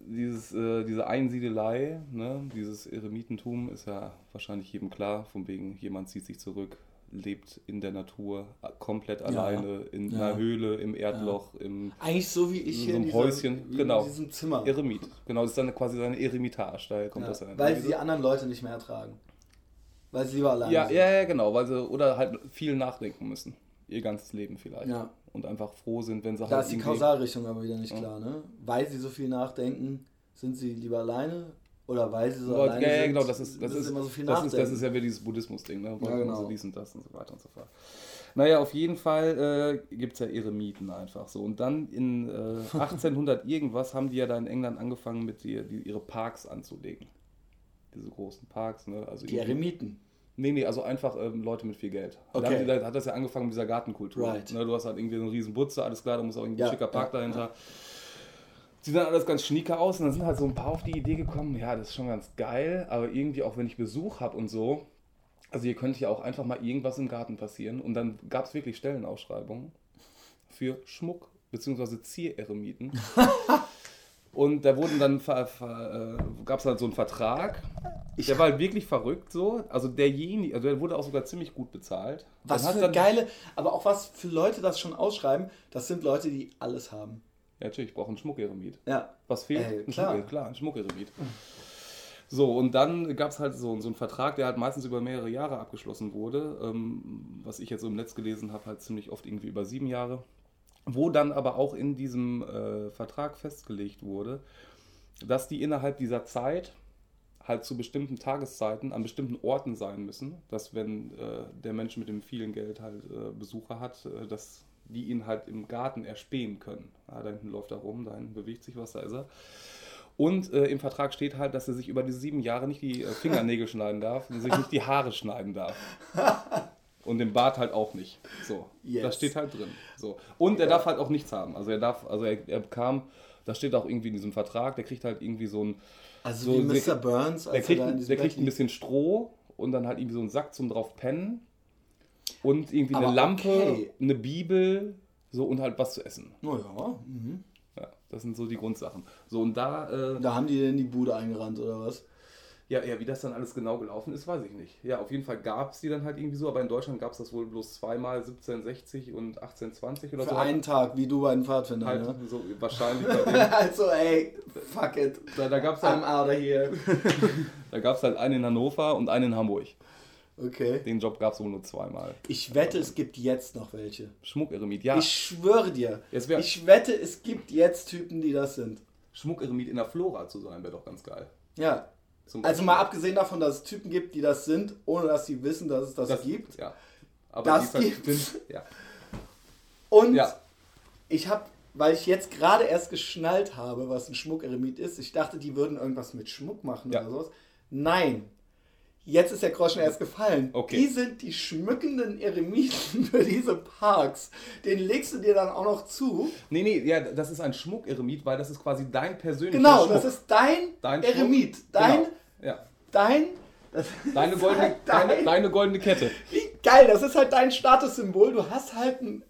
Dieses, äh, diese Einsiedelei, ne, dieses Eremitentum ist ja wahrscheinlich jedem klar, von wegen jemand zieht sich zurück, lebt in der Natur, äh, komplett alleine, in Ja. einer Höhle, im Erdloch, im Eigentlich so wie ich So hier in, Häuschen, wie genau. in diesem Zimmer. Eremit. Genau, das ist dann quasi seine Eremitage, daher kommt Ja, das ja. weil sie die anderen Leute nicht mehr ertragen. Weil sie lieber alleine ja, sind. ja, ja, genau, weil sie oder halt viel nachdenken müssen. Ihr ganzes Leben vielleicht. Ja. Und einfach froh sind, wenn sie Da halt ist die Kausalrichtung aber wieder nicht Ja. klar, ne? Weil sie so viel nachdenken, sind sie lieber alleine oder weil sie so Ja, alleine ja, ja, genau, das ist, das ist, immer so viel das ist, das ist ja wieder dieses Buddhismus-Ding, ne? Wollen genau. sie dies und das und so weiter und so fort. Naja, auf jeden Fall äh, gibt es ja Eremiten einfach so. Und dann in äh, 1800 irgendwas haben die ja da in England angefangen, mit die, die, ihre Parks anzulegen. Diese großen Parks, ne? Also die Eremiten. Nee, nee, also einfach ähm, Leute mit viel Geld. Da, Okay. haben die, da hat das ja angefangen mit dieser Gartenkultur. Right. Ne, du hast halt irgendwie so einen riesen Butze, alles klar, da muss auch irgendwie ein Ja, schicker Park ja, dahinter. Sieht dann alles ganz schnieker aus und dann sind halt so ein paar auf die Idee gekommen, ja, das ist schon ganz geil, aber irgendwie auch wenn ich Besuch habe und so, also hier könnte ja auch einfach mal irgendwas im Garten passieren und dann gab es wirklich Stellenausschreibungen für Schmuck bzw. Ziereremiten. Und da wurden dann äh, gab es halt so einen Vertrag. der war halt wirklich verrückt so. Also derjenige, also der wurde auch sogar ziemlich gut bezahlt. Was Dann hat für dann, geile, aber auch was für Leute das schon ausschreiben, das sind Leute, die alles haben. Ja, natürlich, ich brauche einen Schmuckeremit. Ja. Was fehlt? Ey, ein klar. Schmuck, klar, ein Schmuckeremit. So, und dann gab es halt so, so einen Vertrag, der halt meistens über mehrere Jahre abgeschlossen wurde. Ähm, was ich jetzt so im Netz gelesen habe, halt ziemlich oft irgendwie über sieben Jahre. Wo dann aber auch in diesem äh, Vertrag festgelegt wurde, dass die innerhalb dieser Zeit halt zu bestimmten Tageszeiten an bestimmten Orten sein müssen, dass wenn äh, der Mensch mit dem vielen Geld halt äh, Besucher hat, äh, dass die ihn halt im Garten erspähen können. Ah, da hinten läuft er rum, da hinten bewegt sich was, da ist er. Und äh, im Vertrag steht halt, dass er sich über diese sieben Jahre nicht die äh, Fingernägel schneiden darf und sich nicht die Haare schneiden darf. Und den Bart halt auch nicht. So, Yes. das steht halt drin. So. Und er darf halt auch nichts haben. Also er darf, also er, er bekam, das steht auch irgendwie in diesem Vertrag, der kriegt halt irgendwie so ein, Also So, wie der- Mr. Burns, der als kriegt, er in diesem der kriegt ein bisschen Stroh und dann halt irgendwie so einen Sack zum drauf pennen und irgendwie eine Aber Lampe, okay. eine Bibel, so und halt was zu essen. liegt. Oh ja. Mhm. Ja, das sind so die Grundsachen. So und da, äh, Da haben die in die Bude eingerannt oder was? ja, ja, wie das dann alles genau gelaufen ist, weiß ich nicht. Ja, auf jeden Fall gab es die dann halt irgendwie so, aber in Deutschland gab es das wohl bloß zweimal 1760 und 1820 oder Für so. einen Tag, wie du bei den Pfadfindern, halt ne? so wahrscheinlich also ey, fuck it. Da, da gab es I'm halt, out of here. da gab's halt einen in Hannover und einen in Hamburg. Okay. Den Job gab es wohl nur zweimal. Ich wette, es gibt jetzt noch welche. Schmuckeremit, ja. Ich schwöre dir. Ich wette, es gibt jetzt Typen, die das sind. Schmuckeremit in der Flora zu sein, wäre doch ganz geil. Ja. Also mal abgesehen davon, dass es Typen gibt, die das sind, ohne dass sie wissen, dass es das, das gibt. Ja. Aber Das sind, ja. Und Ja. ich habe, weil ich jetzt gerade erst geschnallt habe, was ein Schmuckeremit ist, ich dachte, die würden irgendwas mit Schmuck machen Ja. oder sowas. Nein. Jetzt ist der Groschen erst gefallen. Okay. Die sind die schmückenden Eremiten für diese Parks. Den legst du dir dann auch noch zu. Nee, nee, ja, das ist ein Schmuckeremit, weil das ist quasi dein persönlicher Genau, Schmuck. das ist dein, dein Eremit. Schmuck. Dein, Genau. Ja. dein, Deine goldene, halt dein, deine, deine goldene Kette. Wie geil, das ist halt dein Statussymbol. Du hast halt einen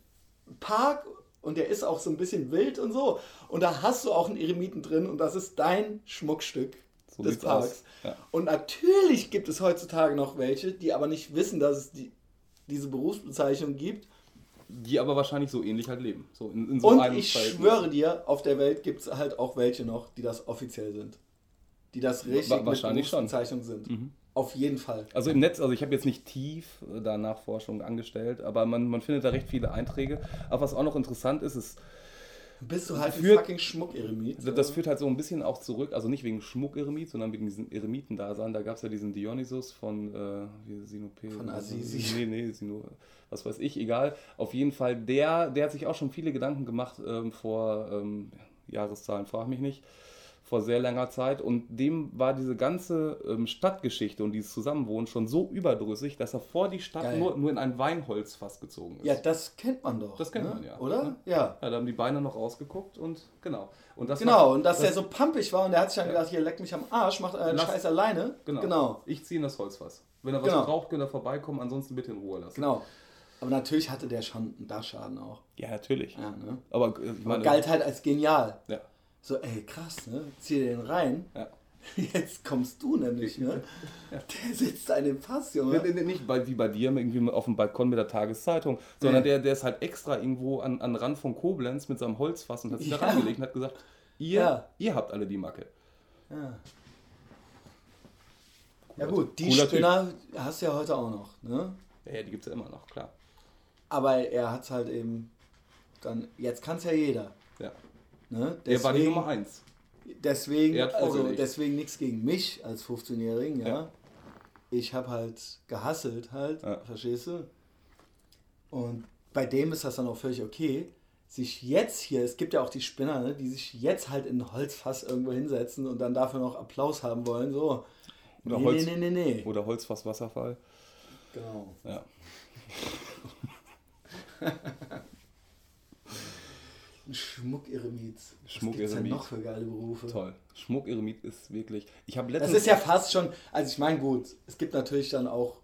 Park und der ist auch so ein bisschen wild und so. Und da hast du auch einen Eremiten drin und das ist dein Schmuckstück So des Parks. Ja. Und natürlich gibt es heutzutage noch welche, die aber nicht wissen, dass es die, diese Berufsbezeichnung gibt. Die aber wahrscheinlich so ähnlich halt leben. So in, in so Und ich Verhältnis. schwöre dir, auf der Welt gibt es halt auch welche noch, die das offiziell sind. Die das richtig Wa- wahrscheinlich schon. Mhm. mit Berufsbezeichnung sind. Auf jeden Fall. Also im Netz, also ich habe jetzt nicht tief äh, da Nachforschung angestellt, aber man, man findet da recht viele Einträge. Aber was auch noch interessant ist, ist, Bist du halt ein Führt- fucking Schmuckeremit. das führt halt so ein bisschen auch zurück, also nicht wegen Schmuckeremit, sondern wegen diesem Eremitendasein. Da gab es ja diesen Dionysus von äh, wie, Sinope. Von Assisi. Nee, nee, Sino, was weiß ich, egal. Auf jeden Fall, der, der hat sich auch schon viele Gedanken gemacht ähm, vor ähm, Jahreszahlen, frag mich nicht, vor sehr langer Zeit. Und dem war diese ganze ähm, Stadtgeschichte und dieses Zusammenwohnen schon so überdrüssig, dass er vor die Stadt Geil. nur, nur in ein Weinholzfass gezogen ist. Ja, das kennt man doch. Das kennt ne? man, ja. Oder? Ja. Ja. Ja, da haben die Beine noch rausgeguckt und genau. Und das Genau, war- und dass das- der so pampig war und der hat sich dann gedacht, hier leck mich am Arsch, macht euren Lass- Scheiß alleine. Genau. genau. Ich ziehe in das Holzfass. Wenn er was Genau. braucht, könnt ihr vorbeikommen, ansonsten bitte in Ruhe lassen. Genau. Aber natürlich hatte der schon einen Dachschaden auch. Ja, natürlich. Ja, ne? Aber äh, meine, galt halt als genial. ja, So, ey, krass, ne? Zieh den rein. ja. Jetzt kommst du nämlich, ne? Der sitzt da in dem Fass, Nee, Junge. Nicht bei, wie bei dir irgendwie auf dem Balkon mit der Tageszeitung, sondern Nee. der, der ist halt extra irgendwo an, an Rand von Koblenz mit seinem Holzfass und hat sich Ja. da reingelegt und hat gesagt, ihr, Ja. ihr habt alle die Macke. Ja. ja gut, die Cooler Typ. Spinner hast du ja heute auch noch, ne? Ja, ja die gibt es ja immer noch, klar. Aber er hat's halt eben dann, jetzt kann's ja jeder. Ja. Ne? Er war die Nummer eins. Deswegen, hat also deswegen nichts gegen mich als 15-Jährigen, ja. Ja. Ich habe halt gehasselt halt, Ja. verstehst du? Und bei dem ist das dann auch völlig okay. Sich jetzt hier, es gibt ja auch die Spinner, ne, die sich jetzt halt in ein Holzfass irgendwo hinsetzen und dann dafür noch Applaus haben wollen, so. Oder nee, Holz- nee, nee, nee, nee. Oder Holzfass Wasserfall. Genau. Ja. Schmuckeremit. Was Schmuckeremit. gibt's denn noch für geile Berufe? Toll. Schmuckeremit ist wirklich. Ich habe Das letztens. ist ja fast schon, also ich meine gut, es gibt natürlich dann auch,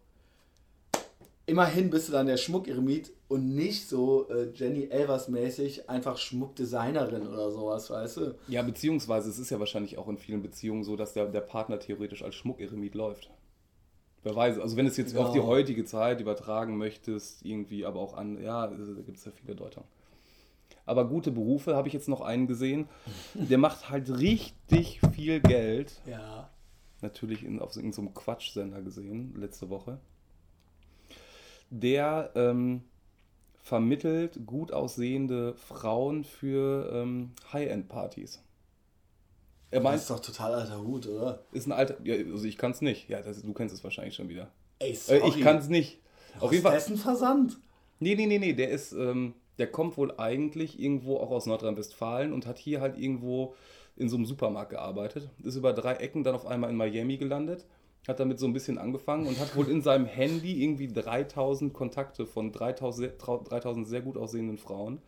immerhin bist du dann der Schmuckeremit und nicht so äh, Jenny Elvers mäßig einfach Schmuckdesignerin oder sowas, weißt du? Ja, beziehungsweise es ist ja wahrscheinlich auch in vielen Beziehungen so, dass der, der Partner theoretisch als Schmuckeremit läuft. Wer weiß, also wenn du es jetzt Genau. auf die heutige Zeit übertragen möchtest, irgendwie, aber auch an, ja, da gibt es ja viele Deutungen. Aber gute Berufe habe ich jetzt noch einen gesehen, der macht halt richtig viel Geld. Ja. Natürlich in, auf so irgendeinem Quatschsender gesehen, letzte Woche. Der ähm, vermittelt gut aussehende Frauen für ähm, High-End-Partys. Er Das meint, ist doch total alter Hut, oder? ist ein alter. Ja, also ich kann es nicht. Ja, das, du kennst es wahrscheinlich schon wieder. Ey, Äh, sorry. ich kann es nicht. Auf jeden Fall. Dessen Versand. Nee, nee, nee, nee. Der ist, ähm, der kommt wohl eigentlich irgendwo auch aus Nordrhein-Westfalen und hat hier halt irgendwo in so einem Supermarkt gearbeitet. Ist über drei Ecken dann auf einmal in Miami gelandet. Hat damit so ein bisschen angefangen und hat wohl in seinem Handy irgendwie 3000 Kontakte von 3000, 3000 sehr gut aussehenden Frauen.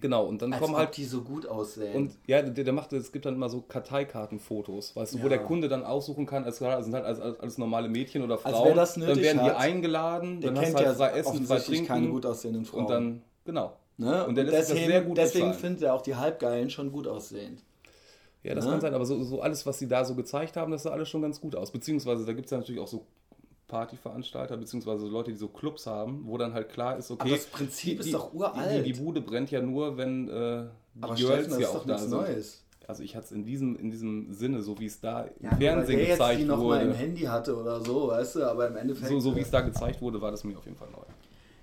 Genau, und dann Als kommen halt die so gut aussehen. und ja, der, der macht, es gibt dann immer so Karteikartenfotos, weißt du, wo Ja. der Kunde dann aussuchen kann, als also sind halt als, als, als normale Mädchen oder Frauen. wer das dann werden die hat, eingeladen, der dann hast kennt ja halt zwei Essen, zwei Trinken keine gut aussehenden Frauen. und dann, genau. ne? und der lässt deswegen, sehr gut deswegen findet er auch die Halbgeilen schon gut aussehend. Ja, das Ne? kann sein, aber so, so alles, was sie da so gezeigt haben, das sah alles schon ganz gut aus. Beziehungsweise da gibt es ja natürlich auch so Partyveranstalter, beziehungsweise Leute, die so Clubs haben, wo dann halt klar ist, okay. Aber das Prinzip ist doch uralt. Die, die Bude brennt ja nur, wenn äh, die Aber Girls Steffen, ja ist auch doch da nichts sind. Neues. Also ich hatte es in diesem, in diesem Sinne, so wie es da im Ja, Fernsehen der jetzt gezeigt die noch mal im wurde. Handy hatte oder so, weißt du, aber im Endeffekt. So, so wie äh, es da gezeigt wurde, war das mir auf jeden Fall neu.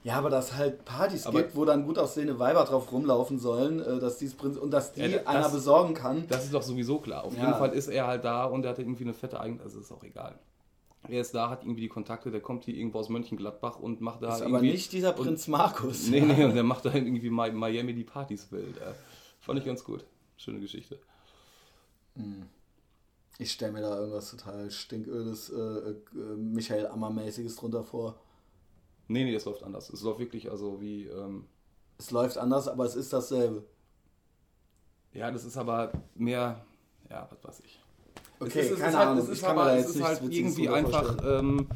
Ja, aber dass halt Partys Aber- gibt, wo dann gut aussehende Weiber drauf rumlaufen sollen, äh, dass Prinzip und dass die Ja, das- einer besorgen kann. Das ist doch sowieso klar. Auf Ja. jeden Fall ist er halt da und er hatte irgendwie eine fette Eigen... Also ist auch egal. Er ist da, hat irgendwie die Kontakte, der kommt hier irgendwo aus Mönchengladbach und macht da ist aber irgendwie... nicht dieser und- Prinz Markus. Nee, nee, und der macht da irgendwie Mi- Miami die Partys wild. Äh. Fand ich ganz gut. Schöne Geschichte. Ich stelle mir da irgendwas total stinködes, äh, äh, Michael Ammer-mäßiges drunter vor. Nee, nee, das läuft anders. Es läuft wirklich also wie... Ähm, Es läuft anders, aber es ist dasselbe. ja, das ist aber mehr... Ja, was weiß ich. Okay, es ist, es keine ist halt, Ahnung. Es ist ich kann mir aber da es ist halt irgendwie einfach ähm,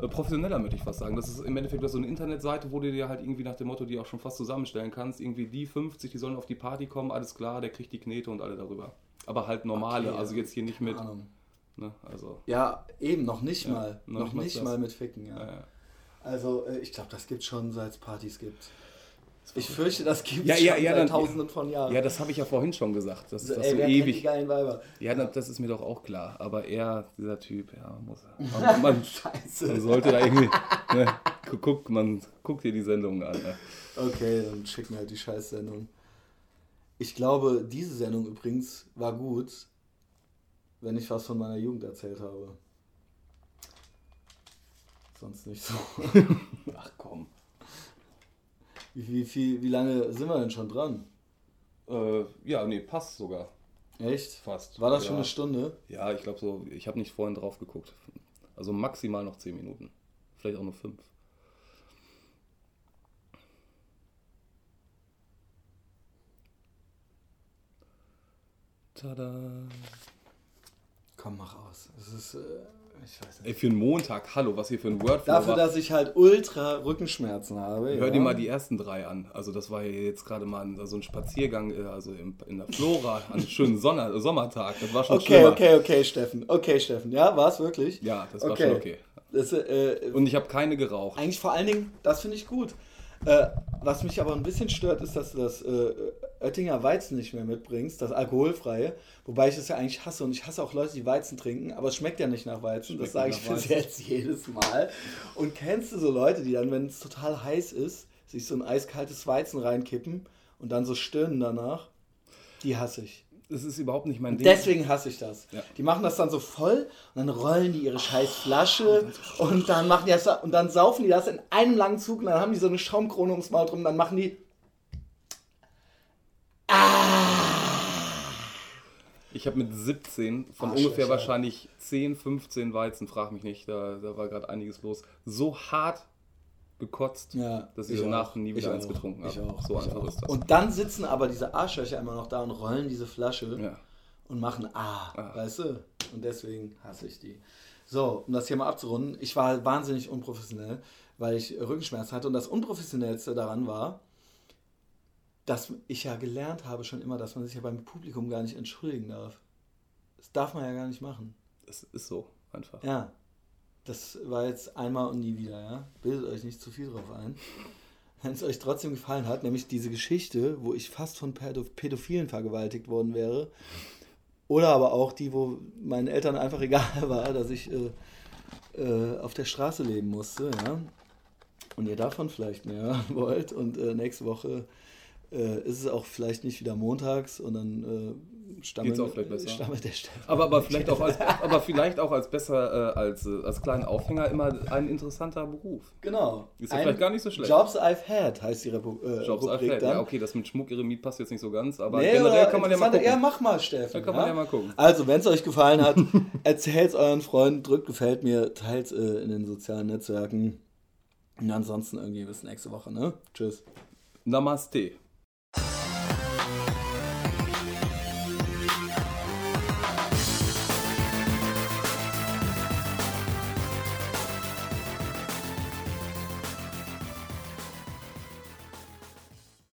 äh, professioneller, möchte ich fast sagen. Das ist im Endeffekt so eine Internetseite, wo du dir halt irgendwie nach dem Motto, die auch schon fast zusammenstellen kannst. Irgendwie die 50, die sollen auf die Party kommen, alles klar, der kriegt die Knete und alle darüber. Aber halt normale, Okay, also jetzt hier nicht mit. Ne, also, Ja, eben, noch nicht Ja, mal. noch Noch, nicht mal nicht mal mit Ficken, ja. äh, Also, äh, ich glaube, das gibt schon, seit es Partys gibt. Ich fürchte, das gibt Ja, es ja, schon ja, seit dann- tausenden von Jahren. ja, das habe ich ja vorhin schon gesagt. Das, so, das ey, so kennt die ewig. geilen Weiber? Ja, na, das ist mir doch auch klar. Aber er, dieser Typ, ja, muss. Man, man, Scheiße. man sollte da irgendwie. Ne, gu- guck, man guckt dir die Sendung an. Ne? Okay, dann schick mir halt die Scheißsendung. Ich glaube, diese Sendung übrigens war gut, wenn ich was von meiner Jugend erzählt habe. Sonst nicht so. Ach komm. Wie, wie, viel, wie lange sind wir denn schon dran? Äh, ja, nee, passt sogar. Echt? Fast. War das ja. schon eine Stunde? Ja, ich glaube so, ich habe nicht vorhin drauf geguckt. Also maximal noch 10 Minuten. Vielleicht auch nur 5. Tada. Komm, mach aus. Es ist, äh, ich weiß Ey, nicht. für einen Montag, hallo, was hier für ein Wordflow Dafür, war. dass ich halt ultra Rückenschmerzen habe. Hör ja. dir mal die ersten drei an. Also das war ja jetzt gerade mal ein, so ein Spaziergang, äh, also in der Flora, an einem schönen Sonner, Sommertag. Das war schon Okay, schlimmer. okay, okay, Steffen. Okay, Steffen. Ja, war es wirklich? Ja, das war Okay. schon okay. Das, äh, Und ich habe keine geraucht. Eigentlich vor allen Dingen, das finde ich gut. Äh, was mich aber ein bisschen stört, ist, dass du das äh, Oettinger Weizen nicht mehr mitbringst, das alkoholfreie. Wobei ich das ja eigentlich hasse und ich hasse auch Leute, die Weizen trinken, aber es schmeckt ja nicht nach Weizen. das Schmeckt sage nicht ich bis jetzt jedes Mal. Und kennst du so Leute, die dann, wenn es total heiß ist, sich so ein eiskaltes Weizen reinkippen und dann so stöhnen danach? Die hasse ich. Das ist überhaupt nicht mein Ding. Deswegen hasse ich das. Ja. Die machen das dann so voll und dann rollen die ihre scheiß Flasche und dann machen die das und dann saufen die das in einem langen Zug und dann haben die so eine Schaumkrone ums Maul drum und dann machen die Ich habe mit 17 von Arschlöcher. ungefähr wahrscheinlich 10, 15 Weizen, frag mich nicht, da, da war gerade einiges los, so hart gekotzt, Ja, dass ich, ich danach auch. nie Ich wieder eins auch. getrunken Ich habe. auch. So Ich einfach auch. ist das. Und dann sitzen aber diese Arschlöcher immer noch da und rollen diese Flasche ja. und machen ah, Ah. weißt du? Und deswegen hasse ich die. So, um das hier mal abzurunden, ich war wahnsinnig unprofessionell, weil ich Rückenschmerzen hatte. Und das Unprofessionellste daran war, dass ich ja gelernt habe schon immer, dass man sich ja beim Publikum gar nicht entschuldigen darf. Das darf man ja gar nicht machen. Es ist so, einfach. Ja. Das war jetzt einmal und nie wieder, ja. Bildet euch nicht zu viel drauf ein. Wenn es euch trotzdem gefallen hat, nämlich diese Geschichte, wo ich fast von Pädophilen vergewaltigt worden wäre, oder aber auch die, wo meinen Eltern einfach egal war, dass ich äh, äh, auf der Straße leben musste, ja. Und ihr davon vielleicht mehr wollt und äh, nächste Woche äh, ist es auch vielleicht nicht wieder montags und dann äh, Geht's auch vielleicht besser. stammelt der Stefan. Aber, aber, vielleicht auch als, aber vielleicht auch als besser, äh, als, äh, als kleinen Aufhänger immer ein interessanter Beruf. Genau. Ist ja Ein vielleicht gar nicht so schlecht. Jobs I've had heißt die Repu äh, Jobs Rubrik Alfred. dann. Ja, okay, das mit Schmuckeremit passt jetzt nicht so ganz, aber Nee, generell kann man ja mal gucken. Ja, mach mal, Steffen. Da kann man ja mal gucken. Also, wenn es euch gefallen hat, erzählt es euren Freunden, drückt gefällt mir, teilt äh, in den sozialen Netzwerken. Und ansonsten irgendwie bis nächste Woche, ne? Tschüss. Namaste.